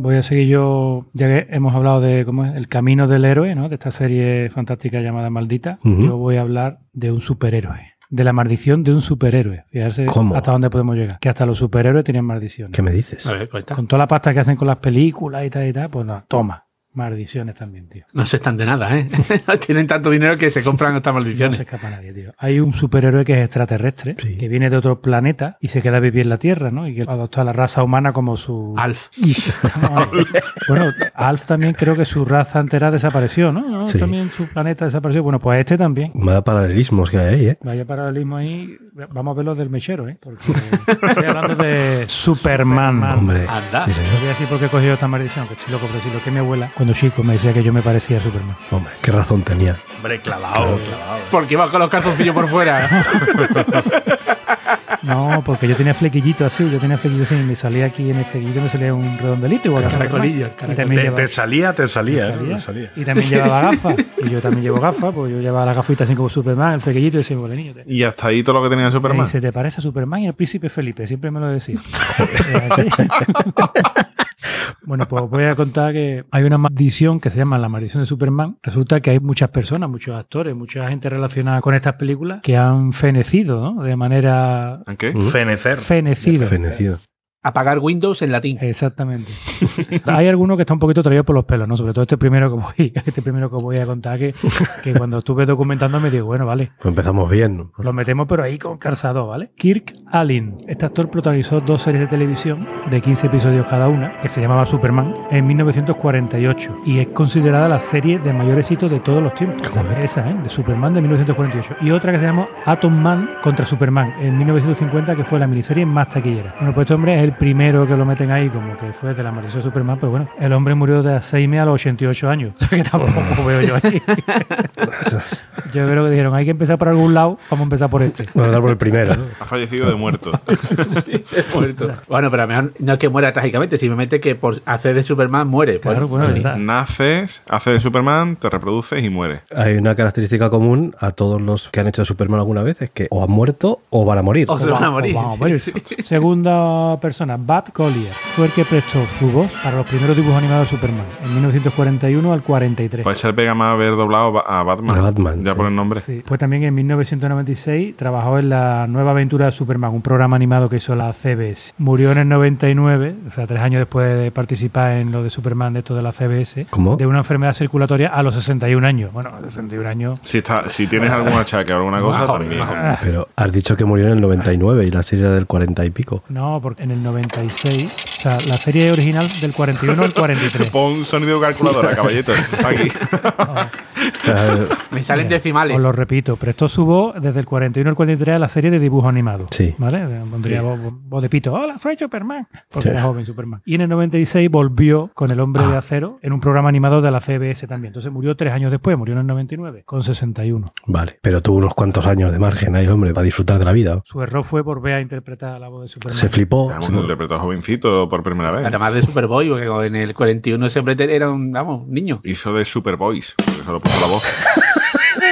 Voy a seguir yo, ya que hemos hablado de cómo es el camino del héroe, ¿no? De esta serie fantástica llamada Maldita. Yo voy a hablar de un superhéroe. De la maldición de un superhéroe. Fijarse ¿Cómo? hasta dónde podemos llegar. Que hasta los superhéroes tienen maldiciones. ¿Qué me dices? A ver, cuenta. Con toda la pasta que hacen con las películas y tal y tal, pues no, toma. Maldiciones también, tío. No se están de nada, ¿eh? Tienen tanto dinero que se compran estas No se maldiciones. escapa nadie, tío. Hay un superhéroe que es extraterrestre, Sí. que viene de otro planeta y se queda a vivir en la Tierra, ¿no? Y que adopta a la raza humana como su... Alf. Bueno, Alf también creo que su raza entera desapareció, ¿no? ¿No? Sí. También su planeta desapareció. Bueno, pues este también. Da paralelismos que hay ahí, ¿eh? Vaya paralelismo ahí. Vamos a ver los del mechero, ¿eh? Porque estoy hablando de Superman. Hombre. Anda. Sí, voy a decir por qué he cogido esta maldición, que estoy loco, pero si lo que mi abuela, cuando chico, me decía que yo me parecía a Superman. Hombre, qué razón tenía. Hombre, clavado, clavado. Porque iba con los calzoncillos por fuera. No, porque yo tenía flequillito así, yo tenía flequillo así, y me salía aquí en el flequillo, me salía un redondelito igual Caracolillo, Te, llevaba- te salía, te salía, salía. Y también llevaba gafas. Y yo también llevo gafas, pues yo llevaba las gafitas así como Superman, el flequillito y ese "Bueno, niño. y hasta ahí todo lo que tenía Me Superman. dice, ¿te parece a Superman y al príncipe Felipe? Siempre me lo decía. Bueno, pues voy a contar que hay una maldición que se llama la maldición de Superman. Resulta que hay muchas personas, muchos actores, mucha gente relacionada con estas películas que han fenecido, ¿no? De manera ¿En qué? Fenecer. fenecido. Fenecido. Apagar Windows en latín. Exactamente. Hay alguno que está un poquito traído por los pelos, ¿no? Sobre todo este primero que voy, este primero que voy a contar, que, que cuando estuve documentando me digo, bueno, vale, Pues empezamos bien. ¿no? lo metemos pero ahí con calzado, ¿vale? Kirk Allen. Este actor protagonizó dos series de televisión de 15 episodios cada una, que se llamaba Superman, en 1948. Y es considerada la serie de mayor éxito de todos los tiempos. Esa, ¿eh? De Superman de 1948. Y otra que se llamó Atom Man contra Superman, en 1950, que fue la miniserie más taquillera. Bueno, pues este hombre es el primero que lo meten ahí, como que fue de la maldición de Superman, pero bueno, el hombre murió de Alzheimer a los 88 años. O sea que tampoco veo yo ahí. yo creo que dijeron, hay que empezar por algún lado, vamos a empezar por este. Vamos a dar por el primero. Ha fallecido de muerto. Muerto. Bueno, pero a lo mejor no es que muera trágicamente, simplemente que por hacer de Superman muere. Pues, Claro, bueno. Naces, haces de Superman, te reproduces y mueres. Hay una característica común a todos los que han hecho de Superman alguna vez, es que o han muerto o van a morir. O se van a morir. Vamos a sí, morir. sí. Segunda persona, Bud Collier, fue el que prestó su voz para los primeros dibujos animados de Superman, en 1941 al 43. Puede ser pega más haber doblado a Batman. A Batman, Ya sí. por el nombre. Sí. Pues también en 1996 trabajó en la nueva aventura de Superman, un programa animado que hizo la CBS. Murió en el 99, o sea, tres años después de participar en lo de Superman de esto de la CBS, ¿Cómo? de una enfermedad circulatoria a los 61 años. Bueno, a los 61 años. Si, está, si tienes algún achaque o alguna cosa, Majo, también. majo. Pero has dicho que murió en el 99 y la serie era del 40 y pico. No, porque en el 96, o sea, la serie original del 41 al 43. Pon sonido de calculadora, caballito. Aquí. Me salen decimales. Os lo repito, prestó su voz desde el 41 al 43 a la serie de dibujo animado. Sí. ¿Vale? Pondría voz, voz de pito. Hola, soy Superman. Porque Sí. era joven Superman. Y en el 96 volvió con El Hombre Ah. de Acero en un programa animado de la CBS también. Entonces murió tres años después, murió en el 99, con 61. Vale, pero tuvo unos cuantos años de margen ahí, hombre, para disfrutar de la vida. Su error fue volver a interpretar la voz de Superman. Se flipó. Lo interpretó jovencito por primera vez. Además de Superboy, porque en el 41 siempre era un, vamos, niño. Hizo de Superboys, por eso lo puso la voz.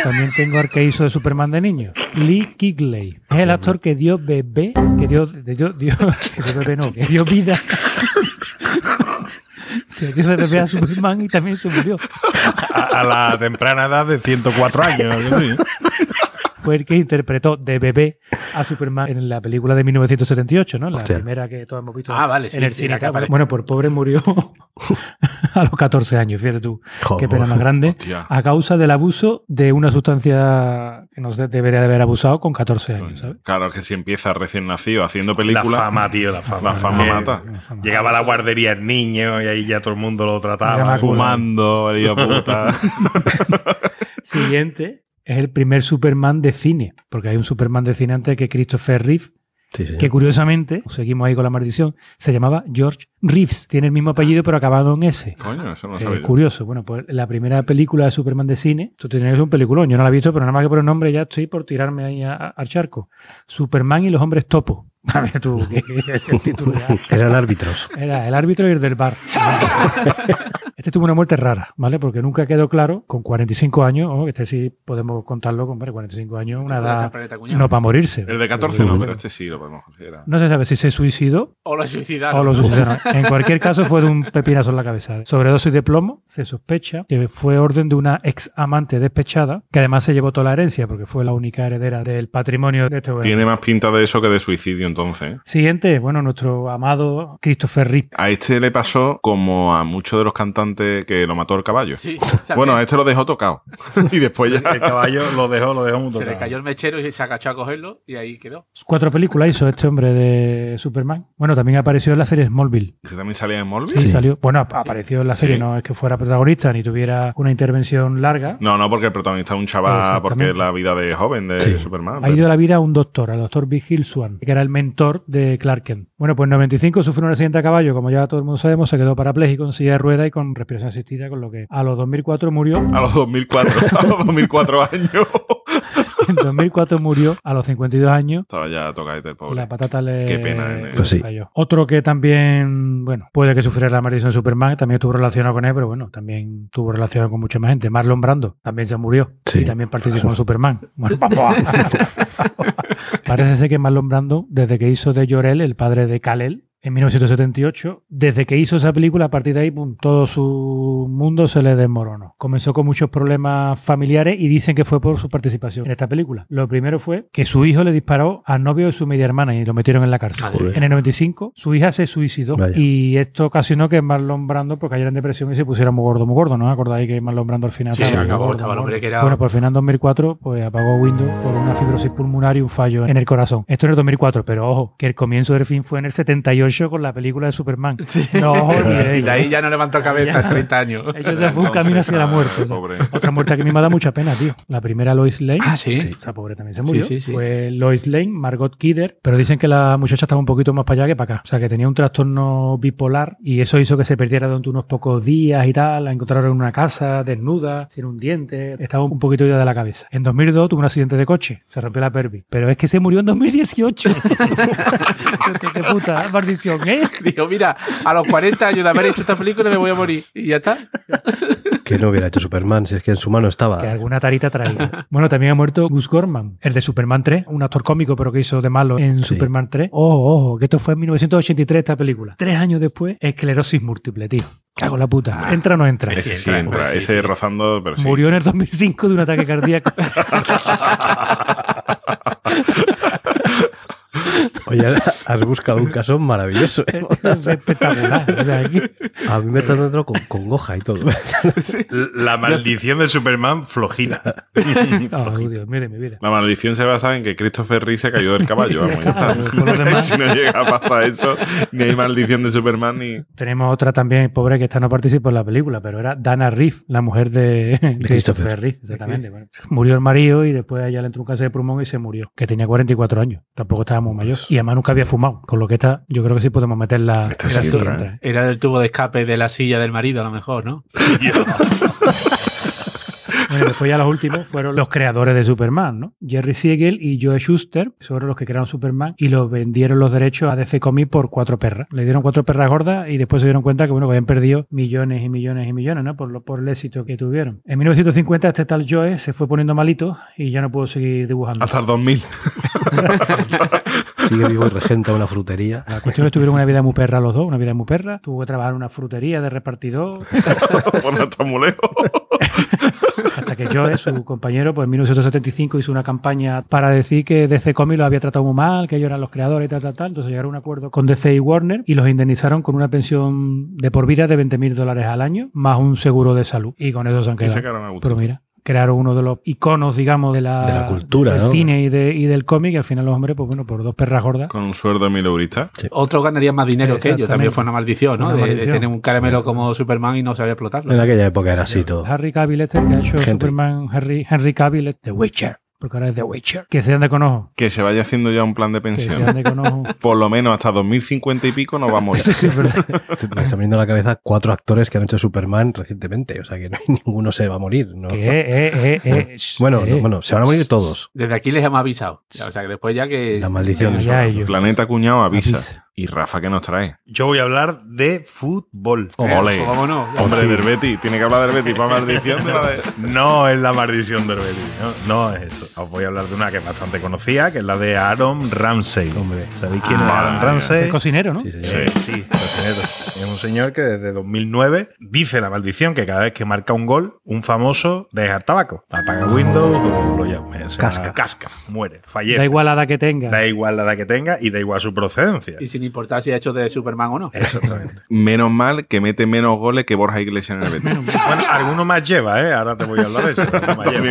También tengo al que hizo de Superman de niño. Lee Kigley. Es el actor que dio bebé, que dio, de- dio, dio- que dio bebé no, que dio vida. que dio de bebé a Superman y también se murió. A, a la temprana edad de 104 años. sí. Fue el que interpretó de bebé a Superman en la película de 1978, ¿no? La Hostia. primera que todos hemos visto Ah, vale, en sí, el sí, cine. la. Bueno, pues el pobre murió a los 14 años, fíjate tú. Joder. Qué pena más grande. Hostia. A causa del abuso de una sustancia que no se debería de haber abusado con 14 años, ¿sabes? Claro, que si empieza recién nacido haciendo La películas. fama, tío, la fama. La fama Que mata. Llegaba a la guardería el niño y ahí ya todo el mundo lo trataba. Fumando, puta. Siguiente es el primer Superman de cine, porque hay un Superman de cine antes que Christopher Reeve, Sí, que curiosamente, seguimos ahí con la maldición, se llamaba George Reeves. Tiene el mismo apellido, pero acabado en S. Coño, eso no lo Eh, sabía. curioso. Bueno, pues la primera película de Superman de cine, tú ser un peliculón. Yo no la he visto, pero nada más que por el nombre ya estoy por tirarme ahí a- a- al charco. Superman y los hombres topo. A ver tú, que- que el título ya- Eran árbitros. Era el árbitro y el del bar. Este tuvo una muerte rara, ¿vale? Porque nunca quedó claro, con 45 años, oh, este sí podemos contarlo con hombre, 45 años, una edad no para morirse. El de 14 no, pero este sí lo podemos considerar. No se sabe si se suicidó O lo suicidaron. o lo suicidaron. En cualquier caso, fue de un pepinazo en la cabeza. Sobredosis de plomo, se sospecha que fue orden de una ex amante despechada, que además se llevó toda la herencia, porque fue la única heredera del patrimonio de este hombre. Tiene más pinta de eso que de suicidio, entonces. ¿eh? Siguiente, bueno, nuestro amado Christopher Reeve. A este le pasó como a muchos de los cantantes que lo mató el caballo. Sí, Bueno, a este lo dejó tocado. y después ya. El caballo lo dejó, lo dejó muy se le tocado. cayó el mechero y se agachó a cogerlo y ahí quedó. Cuatro películas hizo este hombre de Superman. Bueno, también apareció en la serie Smallville. ¿Ese también salía en Smallville? Sí, salió. Bueno, ap- apareció en la serie, Sí. no es que fuera protagonista ni tuviera una intervención larga. No, no, porque el protagonista es un chaval, porque es la vida de joven de Sí. Superman. Ha ido a la vida a un doctor, al doctor Big Hill Swan, que era el mentor de Clark Kent. Bueno, pues en 95 sufrió un accidente a caballo, como ya todo el mundo sabemos, se quedó parapléjico en silla de ruedas y con respiración asistida, con lo que a los 2004 murió. A los 2004, a los 2004 años. En 2004 murió a los 52 años. Estaba ya tocadete el pobre. La patata le, Qué pena, le Pues sí. falló. Otro que también, bueno, puede que sufriera la maldición de Superman, también estuvo relacionado con él, pero bueno, también tuvo relacionado con mucha más gente. Marlon Brando también se murió Sí. y también participó en Superman. Bueno, Parece ser que Marlon Brando, desde que hizo de Jorel, el padre de Kal-El, en 1978, desde que hizo esa película, a partir de ahí, pum, todo su mundo se le desmoronó. Comenzó con muchos problemas familiares y dicen que fue por su participación en esta película. Lo primero fue que su hijo le disparó al novio de su media hermana y lo metieron en la cárcel. Joder. En el 95, su hija se suicidó Vaya. y esto ocasionó que Marlon Brando pues, cayera en depresión y se pusiera muy gordo, muy gordo, ¿no? ¿Acordáis que Marlon Brando al final Sí, estaba muy acabó, gordo, estaba el muy hombre gordo? que era- Bueno, por final en 2004 pues apagó Windows por una fibrosis pulmonar y un fallo en el corazón. Esto en el 2004, pero ojo, que el comienzo del fin fue en el 78 con la película de Superman. No os olvidéis. Y de ahí ya no levantó cabeza en 30 años. Ellos ya fue un camino hacia la muerte. Pobre. Otra muerte que a mí me da mucha pena, tío. La primera Lois Lane. Ah, sí. Esa pobre también se murió. Sí, sí, sí. Fue Lois Lane, Margot Kidder, pero dicen que la muchacha estaba un poquito más para allá que para acá. O sea, que tenía un trastorno bipolar y eso hizo que se perdiera durante unos pocos días y tal. La encontraron en una casa, desnuda, sin un diente. Estaba un poquito ida de la cabeza. En 2002 tuvo un accidente de coche, se rompió la pervis. Pero es que se murió en 2018. qué puta ¿eh? Digo, mira, a los 40 años de haber hecho esta película me voy a morir. Y ya está. Que no hubiera hecho Superman, si es que en su mano estaba. Que alguna tarita traía. bueno, también ha muerto Gus Gorman, el de Superman 3, un actor cómico, pero que hizo de malo en Sí. Superman 3. Ojo, ojo, que esto fue en 1983 esta película. Tres años después, esclerosis múltiple, tío. Cago en la puta. ¿Entra o no entra? Ese sí entra, sí, ese sí. rozando, pero sí. Murió en el 2005 de un ataque cardíaco. Oye, has buscado un caso maravilloso. ¿eh? es espectacular. O sea, aquí- A mí me están dando con, con goja y todo. La maldición de Superman flojina. Oh, Dios mío de mi vida. La maldición se basa en que Christopher Reeve se cayó del caballo. Vamos, está. Claro, si no llega a pasar eso, ni hay maldición de Superman ni. Tenemos otra también, pobre, que esta no participó en la película, pero era Dana Reeve, la mujer de, de Christopher Christopher. Reeve, exactamente. Bueno, murió el marido y después a ella le entró un cáncer de pulmón y se murió, que tenía 44 años. Tampoco estaba muy mayor. Y además nunca había fumado, con lo que esta, yo creo que sí podemos meterla Esta en sí la entra. ¿eh? Era el tubo de escape de la silla del marido, a lo mejor, ¿no? Bueno, después ya los últimos fueron los creadores de Superman, ¿no? Jerry Siegel y Joe Schuster, sobre los que crearon Superman y los vendieron los derechos a DC Comics por cuatro perras. Le dieron cuatro perras gordas y después se dieron cuenta que, bueno, que habían perdido millones y millones y millones, ¿no? Por, lo- por el éxito que tuvieron. En 1950 este tal Joe se fue poniendo malito y ya no pudo seguir dibujando. Hasta el 2000. Sigue vivo y regenta una frutería. La cuestión es que tuvieron una vida muy perra los dos, una vida muy perra. Tuvo que trabajar en una frutería de repartidor Por no estar muy lejos. Joe, su compañero, pues en 1975 hizo una campaña para decir que DC Comics los había tratado muy mal, que ellos eran los creadores y tal, tal, tal. Entonces llegaron a un acuerdo con DC y Warner y los indemnizaron con una pensión de por vida de 20 mil dólares al año, más un seguro de salud. Y con eso se han Y quedado. a. Pero mira, crearon uno de los iconos, digamos, de la, De la cultura, del ¿no? cine y, de- y del cómic. Y al final los hombres, pues bueno, por dos perras gordas. Con un sueldo de mil euristas. Otros ganarían más dinero que ellos. También fue una maldición, ¿no? Una De- tener un caramelo como Superman y no sabía explotarlo. En aquella época era así todo. Harry Cavill este que ha hecho Henry. Superman, Henry, Henry Cavill, The Witcher. Porque ahora es The Witcher. Que se ande con ojo. Que se vaya haciendo ya un plan de Que se pensión. ande con ojo. Por lo menos hasta 2050 y pico nos vamos. Sí, sí. Me está viniendo a la cabeza cuatro actores que han hecho Superman recientemente. O sea que no ninguno se va a morir. ¿no? Eh, eh, eh, Bueno, eh. no, bueno, se van a morir todos. Desde aquí les hemos avisado. O sea, que después ya que... La maldición. Venga, ya ellos. Planeta Cuñado avisa. Avisa. ¿Y Rafa qué nos trae? Yo voy a hablar de fútbol. Ole. Vámonos. Hombre, del Betis. Tiene que hablar del Betis para maldición de la de... No es la maldición del Betis, ¿no? no es eso. Os voy a hablar de una que es bastante conocida, que es la de Aaron Ramsey. Hombre. ¿Sabéis quién es Ah, Aaron ya. Es Ramsey? el cocinero, ¿no? Sí, señor. Eh, sí, cocinero. Es un señor que desde 2009 dice la maldición que cada vez que marca un gol, un famoso deja el tabaco. Apaga Windows o lo llame. o sea, Casca. Casca. Muere. Fallece. Da igual la edad que tenga. Da igual la edad que tenga y da igual su procedencia. Y sin importar si ha hecho de Superman o no. Exactamente. Menos mal que mete menos goles que Borja Iglesias en el Betis. bueno, alguno más lleva, ¿eh? Ahora te voy a hablar de eso. es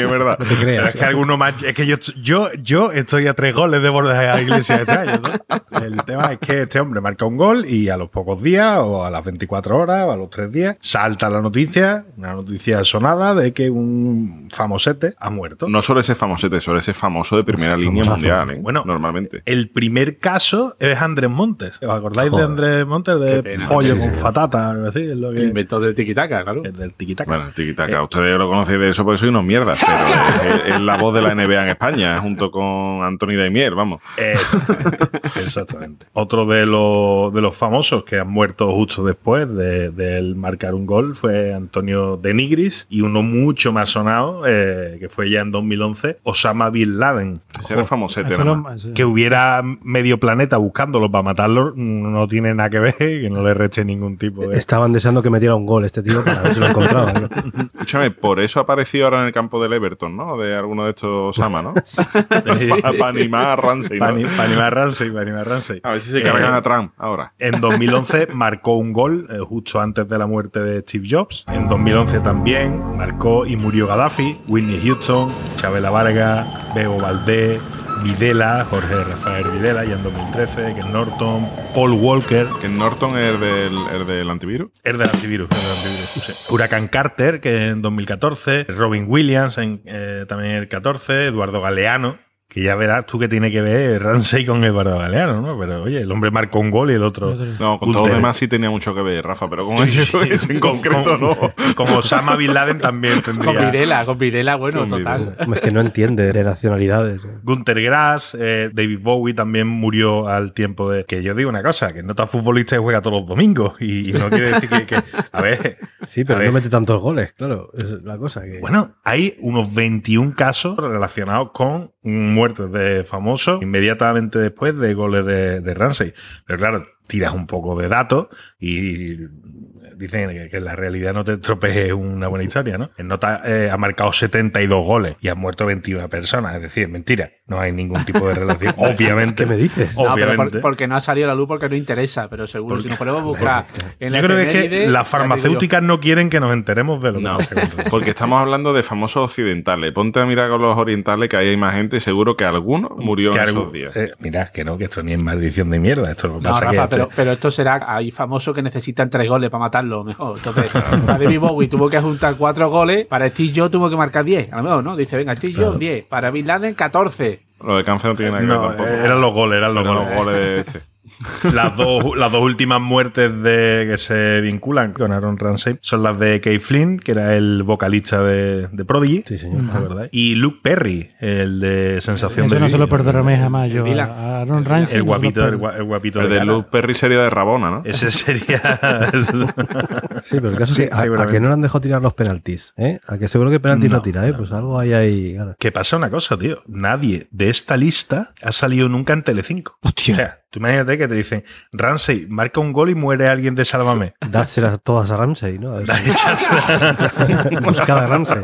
verdad. No te Pero creas. es que alguno más. Es que yo, yo, yo estoy a tres goles de borde de la iglesia este año. ¿no? El tema es que este hombre marca un gol y a los pocos días, o a las 24 horas, o a los tres días, salta la noticia, una noticia sonada de que un famosete ha muerto. No suele ser famosete, suele ser famoso de primera línea mundial, ¿eh? Bueno. normalmente. El primer caso es Andrés Montes. ¿Os acordáis Joder. de Andrés Montes? De pollo Sí, con sí. fatata, algo así. Es lo El inventor del tiquitaca, claro. El del tiquitaca. Bueno, tiquitaca, ustedes lo conocen de eso porque soy unos mierdas, pero es, es la voz de la NBA en España, junto con Anthony Daimier, vamos. Exactamente. exactamente. Otro de los, de los famosos que han muerto justo después de, de él marcar un gol fue Antonio de Nigris y uno mucho más sonado, eh, que fue ya en 2011, Osama Bin Laden. Ese era famosete, eso- Que hubiera medio planeta buscándolo para matarlo no tiene nada que ver, que no le reste ningún tipo de... Estaban deseando que metiera un gol este tío para ver si lo encontraban. ¿no? Escúchame, por eso ha aparecido ahora en el campo del Everton, ¿no? De alguno de estos Osama, ¿no? Para animar a Ramsey, Para ¿no? animar a Ramsey, para animar a Ramsey. A ver si se cargan Eh, a Trump ahora. En 2011 marcó un gol eh, justo antes de la muerte de Steve Jobs. En 2011 también marcó y murió Gaddafi, Whitney Houston, Chabela Vargas, Bego Valdés, Videla, Jorge Rafael Videla, ya en 2013, Ken Norton, Paul Walker, Que Norton es del, es del antivirus. es del antivirus. es del antivirus, sí. Huracán Carter, que en 2014, Robin Williams en, eh, también el 14, Eduardo Galeano, que ya verás tú que tiene que ver Ramsey con Eduardo Galeano, ¿no? Pero oye, el hombre marcó un gol y el otro. No, con todo lo demás sí tenía mucho que ver, Rafa, pero con eso ese en concreto Con- no. Como Osama Bin Laden también Con tendría. Virela, con Virela, bueno, Con total. Es que no entiende de nacionalidades. Gunter Grass, eh, David Bowie también murió al tiempo de. Que yo digo una cosa, que no está futbolista y juega todos los domingos. Y, y no quiere decir que, que- A ver. Sí, pero ver, no mete tantos goles, claro. Es la cosa que. Bueno, hay unos 21 casos relacionados con muertes de famosos inmediatamente después de goles de, de Ramsey. Pero claro, tiras un poco de datos y dicen que, la realidad no te estropee una buena historia, ¿no? Nota eh, ha marcado 72 goles y han muerto 21 personas. Es decir, mentira. No hay ningún tipo de relación. Obviamente. ¿Qué me dices? No, pero Obviamente. por- porque no ha salido a la luz porque no interesa, pero seguro Porque- si nos ponemos a buscar en la Yo creo que es que las farmacéuticas no quieren que nos enteremos de lo que No, pasa porque estamos hablando de famosos occidentales. Ponte a mirar con los orientales que ahí hay más gente y seguro que alguno murió Que en algo- esos días. eh, mira, que no, que esto ni es maldición de mierda. Esto lo que No, pasa Rafa, que pero, pero esto será. Hay famosos que necesitan tres goles para matarlo mejor. Entonces, para David Bowie tuvo que juntar cuatro goles. Para Steve Jobs tuvo que marcar 10. A lo mejor, ¿no? Dice, venga, Steve Jobs 10. Para Bin Laden 14. Lo de cáncer no tiene nada que ver No, tampoco. eran los goles, eran los Eran goles. los goles de este. Las dos, las dos últimas muertes de, que se vinculan con Aaron Ramsey son las de Kay Flynn, que era el vocalista de, de Prodigy. Sí, señor. la verdad. Y Luke Perry, el de Sensación Eso de no se lo perdonaré jamás yo. A Aaron Ramsey. El no guapito, el, guapito El de. Luke Perry sería de Rabona, ¿no? Ese sería. Sí, pero el caso Sí, es que a, que no le han dejado tirar los penaltis, ¿eh? A que seguro que penaltis no, No, tira, ¿eh? Pues algo hay ahí. claro. que pasa una cosa, tío. Nadie de esta lista ha salido nunca en Telecinco. Hostia. O sea, tú imagínate que te dicen, Ramsey, marca un gol y muere alguien de Sálvame. Dárselas todas a Ramsey, ¿no? Buscada a Ramsey.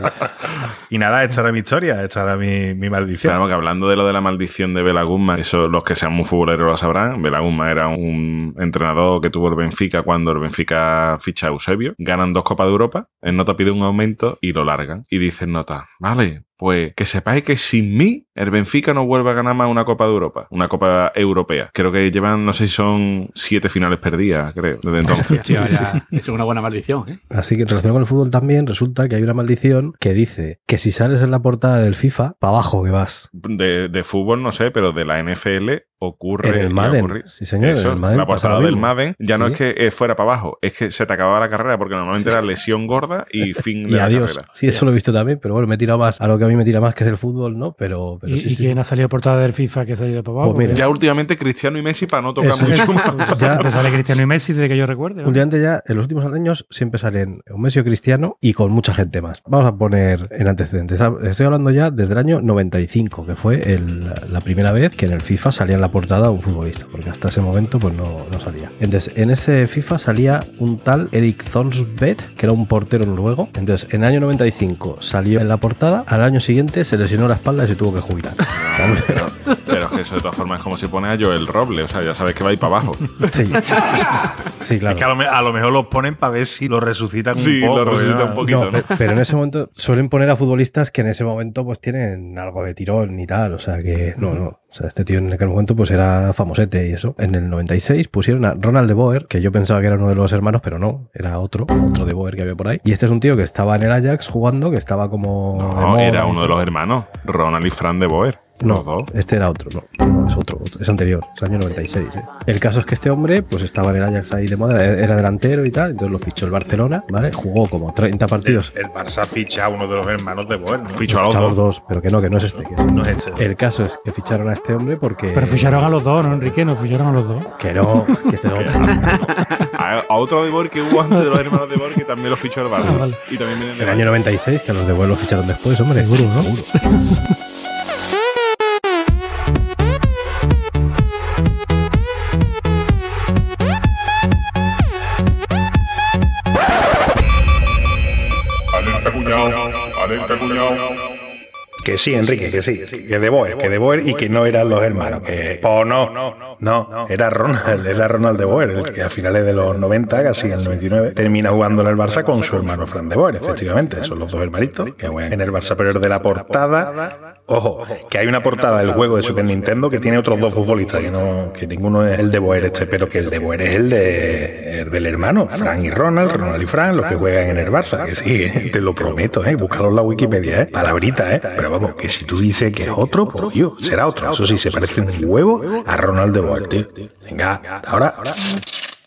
y nada, esta era mi historia, esta era mi, mi maldición. Claro, que hablando de lo de la maldición de Bela Guzmán, eso los que sean muy futboleros lo sabrán. Bela Guzmán era un entrenador que tuvo el Benfica cuando el Benfica ficha a Eusebio. Ganan dos Copas de Europa, el Nota pide un aumento y lo largan. Y dice Nota, vale, pues que sepáis que sin mí el Benfica no vuelve a ganar más una Copa de Europa, una Copa Europea. Creo que llevan, no sé si son siete finales perdidas, creo, desde entonces. Hostia, ya, Es una buena maldición, ¿eh? Así que en relación con el fútbol también resulta que hay una maldición que dice que si sales en la portada del FIFA, para abajo que vas. De, de fútbol no sé, pero de la NFL ocurre. En el Madden, sí, señor, en Eso, el Madden la pasa portada lo del. Madden ya no es que eh, fuera para abajo, es que se te acababa la carrera porque normalmente era lesión gorda y fin de Y la adiós. carrera. Sí, eso lo he visto también, pero bueno, me he tirado más a lo que a mí me tira más, que es el fútbol, ¿no? Pero, pero ¿Y, sí, y sí, sí. quién ha salido portada del FIFA que se ha ido para abajo? Pues mira, Ya últimamente Cristiano y Messi para no tocar Eso mucho más. Ya, Pero sale Cristiano y Messi desde que yo recuerde. ¿no? Últimamente ya, en los últimos años, siempre salen un Messi o Cristiano y con mucha gente más. Vamos a poner en antecedentes. Estoy hablando ya desde el año 95, que fue el- la primera vez que en el FIFA salía en la portada un futbolista, porque hasta ese momento pues no, no salía. Entonces, en ese FIFA salía un tal Erik Thonsbeth, que era un portero noruego. Entonces, en el año 95 salió en la portada, al año siguiente se lesionó la espalda y se tuvo que jubilar. Pero es que eso de todas formas es como si pone a Joel Roble, o sea, ya sabes que va a ir para abajo. Sí, sí claro. Es que a lo, a lo mejor los ponen para ver si lo resucitan Sí, un poco. lo resucitan un poquito. No, ¿no? pe- pero en ese momento suelen poner a futbolistas que en ese momento pues tienen algo de tirón y tal, o sea que no, no, o sea, este tío en aquel momento pues era famosete y eso. En el 96 pusieron a Ronald de Boer, que yo pensaba que era uno de los hermanos, pero no, era otro, otro de Boer que había por ahí. Y este es un tío que estaba en el Ajax jugando, que estaba como de No, moda era uno de los hermanos, Ronald y Fran de Boer. Los No, dos. este era otro, no, no, es otro, otro, es anterior, es año 96. ¿eh? El caso es que este hombre, pues estaba en el Ajax ahí de moda, era delantero y tal, entonces lo fichó el Barcelona, ¿vale? Jugó como 30 El, partidos. el Barça ficha a uno de los hermanos de Boer, ¿no? Fichó a los dos. dos, pero que no, que no es este. que es- No es este. El caso es que ficharon a este hombre porque. Pero ficharon a los dos, ¿no, Enrique? No ficharon a los dos. Que no, que este no. A, a otro de Boer que hubo antes de los hermanos de Boer que también los fichó el Barça. Ah, vale. Y también En el año 96, que a los de vuelo ficharon después, hombre. Seguro, ¿no? Alerta Que sí, Enrique, que sí, que de Boer, que de Boer y que no eran los hermanos. Que, pues no, no, era Ronald, era Ronald de Boer, el que a finales de los 90, casi en el 99, termina jugando en el Barça con su hermano Fran de Boer, efectivamente. Son los dos hermanitos que en el Barça, pero de la portada Ojo, que hay una portada del juego de Super Nintendo que tiene otros dos futbolistas, que, no, que ninguno es el de Boer este, pero que el de Boer es el, de, el del hermano, Frank y Ronald, Ronald y Frank, los que juegan en el Barça. Que sí, eh, te lo prometo, ¿eh? búscalo en la Wikipedia, ¿eh? palabrita, ¿eh? pero vamos, que si tú dices que es otro, pues yo, será otro. Eso sí, se parece un huevo a Ronald de Boer, tío. Venga, ahora...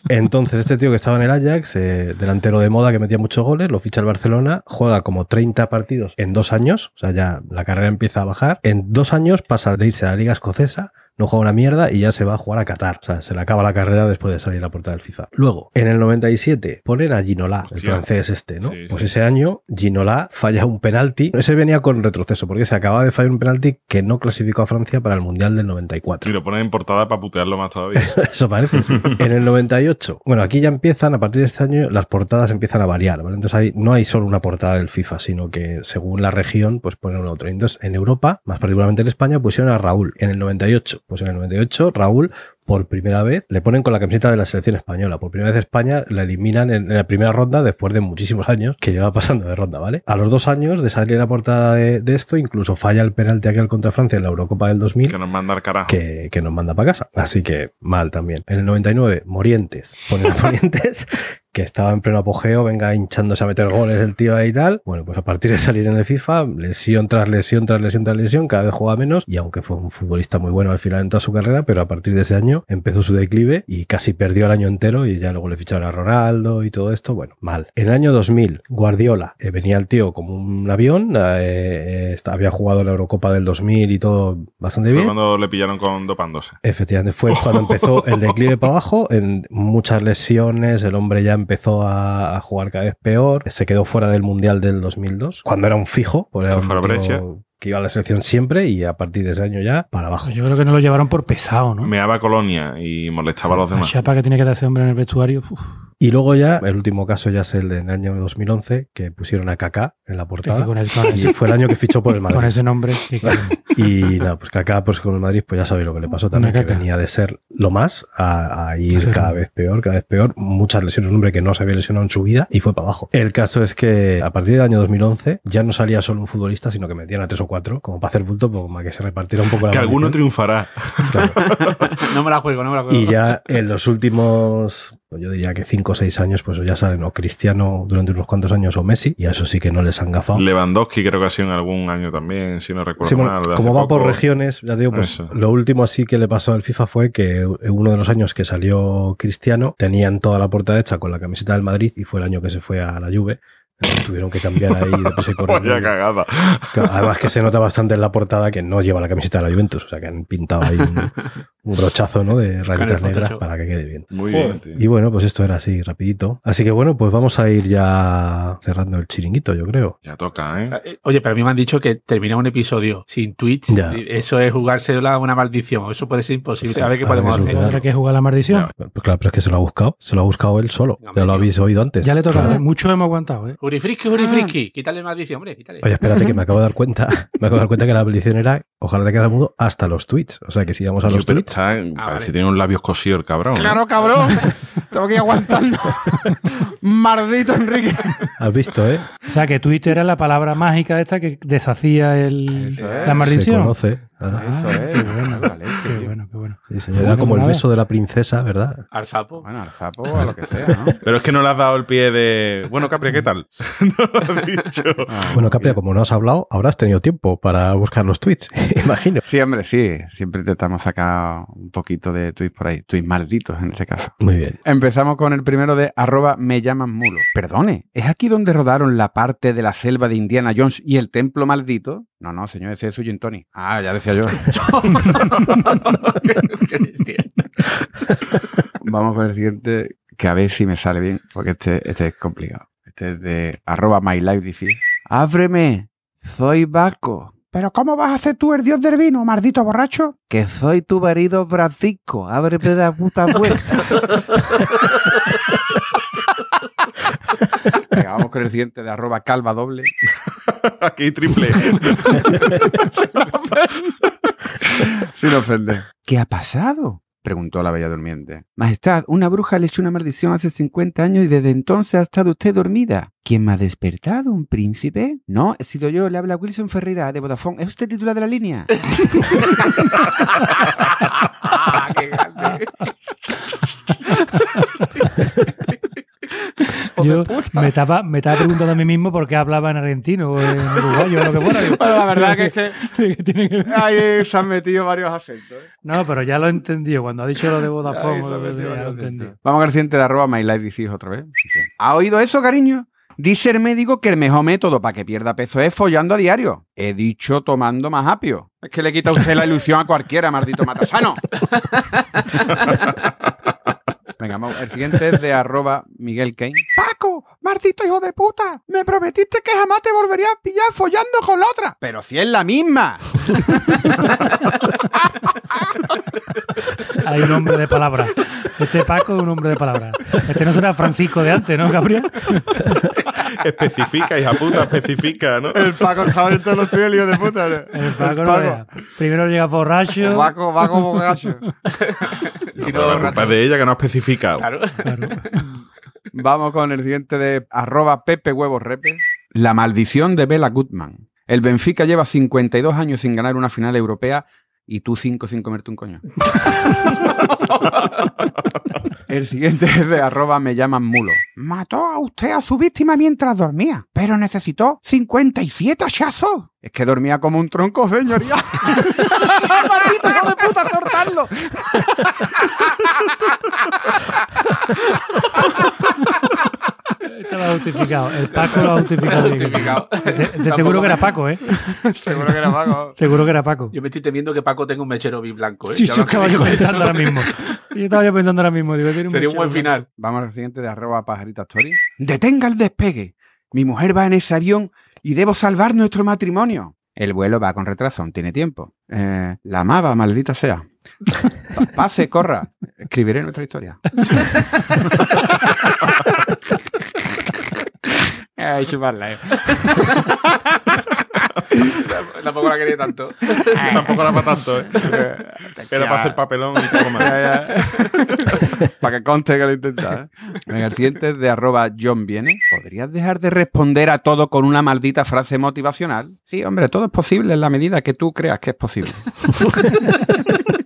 Entonces, este tío que estaba en el Ajax, eh, delantero de moda que metía muchos goles, lo ficha el Barcelona, juega como 30 partidos en dos años, o sea, ya la carrera empieza a bajar. En dos años pasa de irse a la Liga Escocesa no juega una mierda y ya se va a jugar a Qatar. O sea, se le acaba la carrera después de salir a la puerta del FIFA. Luego, en el 97, ponen a Ginola, el Hostia. francés este, ¿no? Sí, pues sí. ese año, Ginola falla un penalti. Ese venía con retroceso, porque se acababa de fallar un penalti que no clasificó a Francia para el Mundial del 94. Y lo ponen en portada para putearlo más todavía. Eso parece. sí. En el 98. Bueno, aquí ya empiezan, a partir de este año, las portadas empiezan a variar, ¿vale? Entonces ahí no hay solo una portada del FIFA, sino que según la región, pues ponen una otra. Entonces, en Europa, más particularmente en España, pusieron a Raúl. En el 98. Pues en el 98, Raúl, por primera vez, le ponen con la camiseta de la selección española. Por primera vez España la eliminan en, en la primera ronda después de muchísimos años que lleva pasando de ronda, ¿vale? A los dos años de salir en la portada de, de esto, incluso falla el penalti aquel contra Francia en la Eurocopa del 2000 que nos manda al carajo. que, que nos manda para casa. Así que mal también. En el 99, Morientes. Ponen a Morientes, que estaba en pleno apogeo, venga hinchándose a meter goles el tío ahí y tal. Bueno, pues a partir de salir en el FIFA, lesión tras lesión, tras lesión, tras lesión, cada vez juega menos. Y aunque fue un futbolista muy bueno al final en toda su carrera, pero a partir de ese año empezó su declive y casi perdió el año entero y ya luego le ficharon a Ronaldo y todo esto. Bueno, mal. En el año 2000, Guardiola, eh, venía el tío como un avión, eh, eh, había jugado la Eurocopa del 2000 y todo bastante Fue bien. cuando le pillaron con dopándose. Efectivamente, fue cuando empezó el declive para abajo, en muchas lesiones, el hombre ya empezó a, a jugar cada vez peor, se quedó fuera del Mundial del 2002, cuando era un fijo, Se fue a tío brecha. Que iba a la selección siempre y a partir de ese año ya para abajo. Yo creo que no lo llevaron por pesado, ¿no? Meaba colonia y molestaba a los La demás. chapa que tiene que dar ese hombre en el vestuario. uf, Y luego ya, el último caso ya es el del año 2011, que pusieron a Kaká en la portada. con, el- con Y ese, fue el año que fichó por el con Madrid. ese nombre. que- que- Y nada, pues Kaká pues con el Madrid, pues ya sabéis lo que le pasó también, que venía de ser lo más a, a ir Sí. cada vez peor, cada vez peor. Muchas lesiones, un hombre que no se había lesionado en su vida y fue para abajo. El caso es que a partir del año 2011 ya no salía solo un futbolista, sino que metían a tres o cuatro, como para hacer bulto, pues, para que se repartiera un poco la Que alguno triunfará. Claro. no me la juego, no me la juego. Y ya en los últimos, pues yo diría que cinco o seis años, pues ya salen o Cristiano durante unos cuantos años o Messi, y a eso sí que no les han gafado. Lewandowski creo que ha sido en algún año también, si no recuerdo Sí, bueno, mal. como va por regiones, ya digo, pues Eso. lo último así que le pasó al FIFA fue que uno de los años que salió Cristiano tenían toda la puerta hecha con la camiseta del Madrid y fue el año que se fue a la Juve. Tuvieron que cambiar ahí de y corriendo. Vaya cagada. Además que se nota bastante en la portada que no lleva la camiseta de la Juventus, o sea que han pintado ahí un, un brochazo ¿no? de rayitas negras para que quede bien. Muy bien, tío. Y bueno, pues esto era así rapidito. Así que bueno, pues vamos a ir ya cerrando el chiringuito, yo creo. Ya toca, ¿eh? Eh, Oye, pero a mí me han dicho que terminar un episodio sin tweets, Ya. eso es jugárselo a una maldición. Eso puede ser imposible. Sí, a ver qué a podemos hacer. Habrá que jugar la maldición. Pues claro, pero es que se lo ha buscado. Se lo ha buscado él solo. Ya lo habéis oído antes. Ya le toca. Claro. ¿eh? Mucho hemos aguantado, ¿eh? Jurifrisky, jurifrisky. Quítale maldición, hombre, quítale. Oye, espérate que me acabo de dar cuenta. Me acabo de dar cuenta que la maldición era ojalá te quede mudo hasta los tweets. O sea que si vamos a los tweets. está- parece vale. que tiene un labios cosido el cabrón. ¿eh? Claro, cabrón. Tengo que ir aguantando. Maldito Enrique. Has visto, ¿eh? O sea, que Twitter era la palabra mágica esta que deshacía el, Eso es. la Se maldición. conoce. claro. Ah, Eso es. Qué bueno, Vale, qué bueno, qué bueno. Sí, señor. Era como el beso de la princesa, ¿verdad? Al sapo. Bueno, al sapo o a lo que sea, ¿no? Pero es que no le has dado el pie de. Bueno, Capri, ¿qué tal? no lo has dicho. Ah, Bueno, Capria, como no has hablado, ahora has tenido tiempo para buscar los tweets. Imagino. Sí, hombre, sí. Siempre intentamos sacar un poquito de tweets por ahí. Tweets malditos en este caso. Muy bien. Empezamos con el primero de arroba me llaman mulo. Perdone, ¿es aquí donde rodaron la parte de la selva de Indiana Jones y el templo maldito? No, no, señor, ese es su gin tonic. Ah, ya decía yo. Vamos con el siguiente, que a ver si me sale bien, porque este, este es complicado. Este es de arroba my life Ábreme, soy Baco. ¿Pero cómo vas a ser tú el dios del vino, maldito borracho? Que soy tu marido Francisco, ábreme la puta puerta. Venga, vamos con el siguiente de arroba calva doble. Aquí triple. Sin ofender. ¿Qué ha pasado? Preguntó la Bella Durmiente. Majestad, una bruja le echó una maldición hace 50 años y desde entonces ha estado usted dormida. ¿Quién me ha despertado? ¿Un príncipe? No, he sido yo, le habla Wilson Ferreira de Vodafone. ¿Es usted titular de la línea? Qué grande. Yo me estaba, me estaba preguntando a mí mismo por qué hablaba en argentino o en uruguayo o lo que fuera. Bueno, la verdad que es que ahí se han metido varios acentos. ¿eh? No, pero ya lo he entendido. Cuando ha dicho lo de Vodafone, lo de- ya lo entendido. Vamos al siguiente de arroba MyLifeDicis otra vez. ¿Ha oído eso, cariño? Dice el médico que el mejor método para que pierda peso es follando a diario. He dicho tomando más apio. Es que le quita usted la ilusión a cualquiera, maldito matasano. Venga. El siguiente es de arroba Miguel Kane. Paco, maldito hijo de puta. Me prometiste que jamás te volvería a pillar follando con la otra. Pero si es la misma. Hay un hombre de palabra. Este Paco es un hombre de palabra. Este no será Francisco de antes, ¿no, Gabriel? Especifica, hija puta, especifica, ¿no? El Paco estaba en todos los tuyos, hijo de puta. El Paco no vea. Primero llega borracho. Paco, Paco Bogacho. Si no, la culpa es de ella que no ha especificado. Claro. Vamos con el siguiente de arroba Pepe Huevos Repes. La maldición de Bela Goodman. El Benfica lleva 52 años sin ganar una final europea y tú 5 sin comerte un coño. el siguiente es de arroba me llaman mulo. Mató a usted a su víctima mientras dormía, pero necesitó 57 hachazos. Es que dormía como un tronco, señoría. ¡Maldito hijo de puta, cortarlo! Estaba justificado. El Paco lo ha justificado. seguro que era Paco, ¿eh? Seguro que era Paco. Seguro que era Paco. Yo me estoy temiendo que Paco tenga un mechero bien blanco. ¿eh? Sí, Ya yo lo estaba yo pensando ahora mismo. Yo estaba yo pensando ahora mismo. Digo, tiene Sería un buen final. Vamos al siguiente de arroba pajarita story. Detenga el despegue. Mi mujer va en ese avión y debo salvar nuestro matrimonio. El vuelo va con retraso, aún tiene tiempo. Eh, la amaba, maldita sea. Pa- Pase, corra. Escribiré nuestra historia. Ay, chuparla, eh. Tampoco la quería tanto. Tampoco era para tanto, ¿eh? Era para hacer papelón y poco más. Para que conste que lo intenta. ¿eh? Venga, el siguiente es de arroba John Viene. ¿Podrías dejar de responder a todo con una maldita frase motivacional? Sí, hombre, todo es posible en la medida que tú creas que es posible.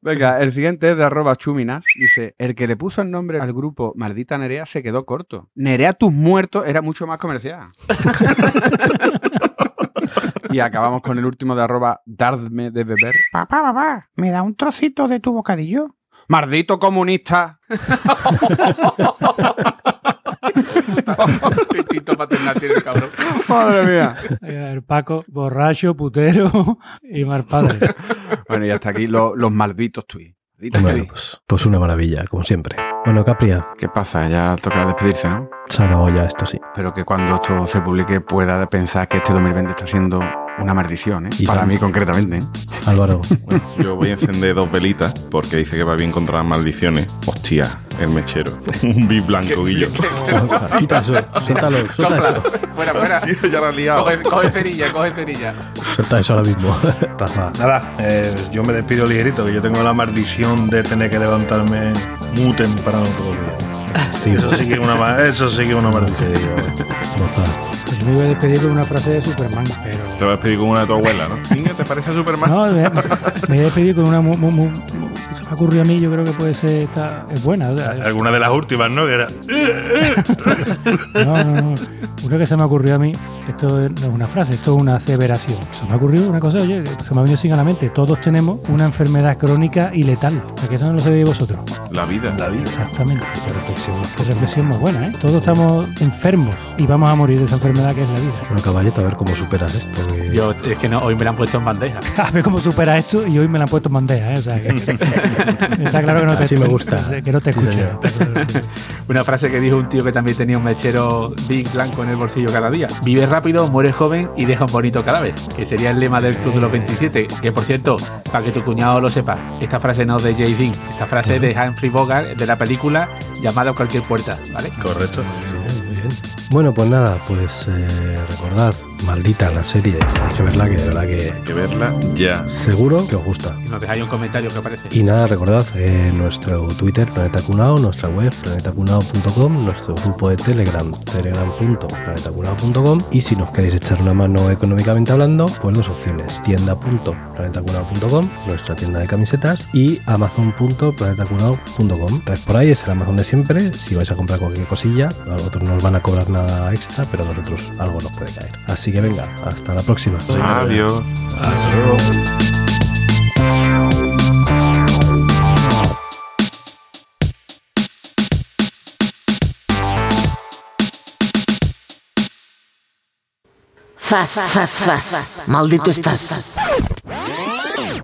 Venga, el siguiente es de arroba chuminas. Dice, el que le puso el nombre al grupo Maldita Nerea se quedó corto. Nerea tus muertos era mucho más comercial. y acabamos con el último de arroba Dardme de beber. Papá, papá, ¿me da un trocito de tu bocadillo? ¡Maldito comunista! Instinto paternal tiene el cabrón. ¡Madre mía! El Paco, borracho, putero y mal padre. Bueno, y hasta aquí lo- los malditos tweets. Malditos Bueno, pues, pues una maravilla, como siempre. Bueno, Capria, ¿Qué pasa? Ya toca despedirse, ¿no? Se ha acabado ya esto, sí. Pero que cuando esto se publique pueda pensar que este 2020 está siendo una maldición, ¿eh? Y Para mí concretamente. ¿eh? Álvaro, Yo voy a encender dos velitas porque dice que va bien contra las maldiciones. Hostia, el mechero. Un bif blanco, Guillo. quita eso, suéltalo, eso, Fuera, fuera. Sí, ya la has liado. Coge, coge cerilla, coge cerilla. suelta eso ahora mismo. Rafa, Nada, eh, yo me despido ligerito, que yo tengo la maldición de tener que levantarme muy temprano todos los días. Eso sí que es una, eso sí una. Pues yo me iba a despedir con una frase de Superman, pero. Te vas a despedir con una de tu abuela, ¿no? Niña, ¿te parece a Superman? No, me, me voy a despedir con una mu- mu- mu- que se me ha ocurrido a mí, yo creo que puede ser, esta, es buena. o sea, Alguna de las últimas, ¿no? Que era. No, no, no. Una que se me ocurrió a mí, esto no es una frase, esto es una aseveración. Se me ha ocurrido una cosa, oye, que se me ha venido sin a la mente. Todos tenemos una enfermedad crónica y letal. Porque eso no lo sabéis vosotros. La vida. La vida. Exactamente. Qué reflexión, qué reflexión más buena, ¿eh? Todos estamos enfermos y vamos a morir de esa enfermedad que es la vida. Bueno, caballito, a ver cómo superas esto. que- Yo, es que no, hoy me la han puesto en bandeja. A ver cómo supera esto y hoy me la han puesto en bandeja, ¿eh? O sea, que, está claro que no te Así me gusta. Que no te Sí, escucho. señor. Una frase que dijo un tío que también tenía un mechero big blanco en el bolsillo cada día. Vive rápido, muere joven y deja un bonito cadáver. Que sería el lema del Club de los 27. Que por cierto, para que tu cuñado lo sepa, esta frase no es de Jay Dean. Esta frase es de Humphrey Bogart de la película llamada Cualquier Puerta. ¿Vale? Correcto. Muy bien, muy bien. Bueno, pues nada, pues eh, recordad, maldita la serie, tenéis que verla, que de verdad que Hay que verla ya. seguro que os gusta. Y nos dejáis un comentario que parece. Y nada, recordad, eh, nuestro Twitter, Planeta Cunao, nuestra web, planetacunao.com, nuestro grupo de Telegram, telegram.planetacunao.com y si nos queréis echar una mano económicamente hablando, pues dos opciones, tienda.planetacunao.com, nuestra tienda de camisetas, y amazon.planetacunao.com. Pues por ahí es el Amazon de siempre, si vais a comprar cualquier cosilla, a vosotros no os van a cobrar nada extra, pero a nosotros algo nos puede caer. Así que venga, hasta la próxima. Adiós. Zas, zas, zas. Maldito estás.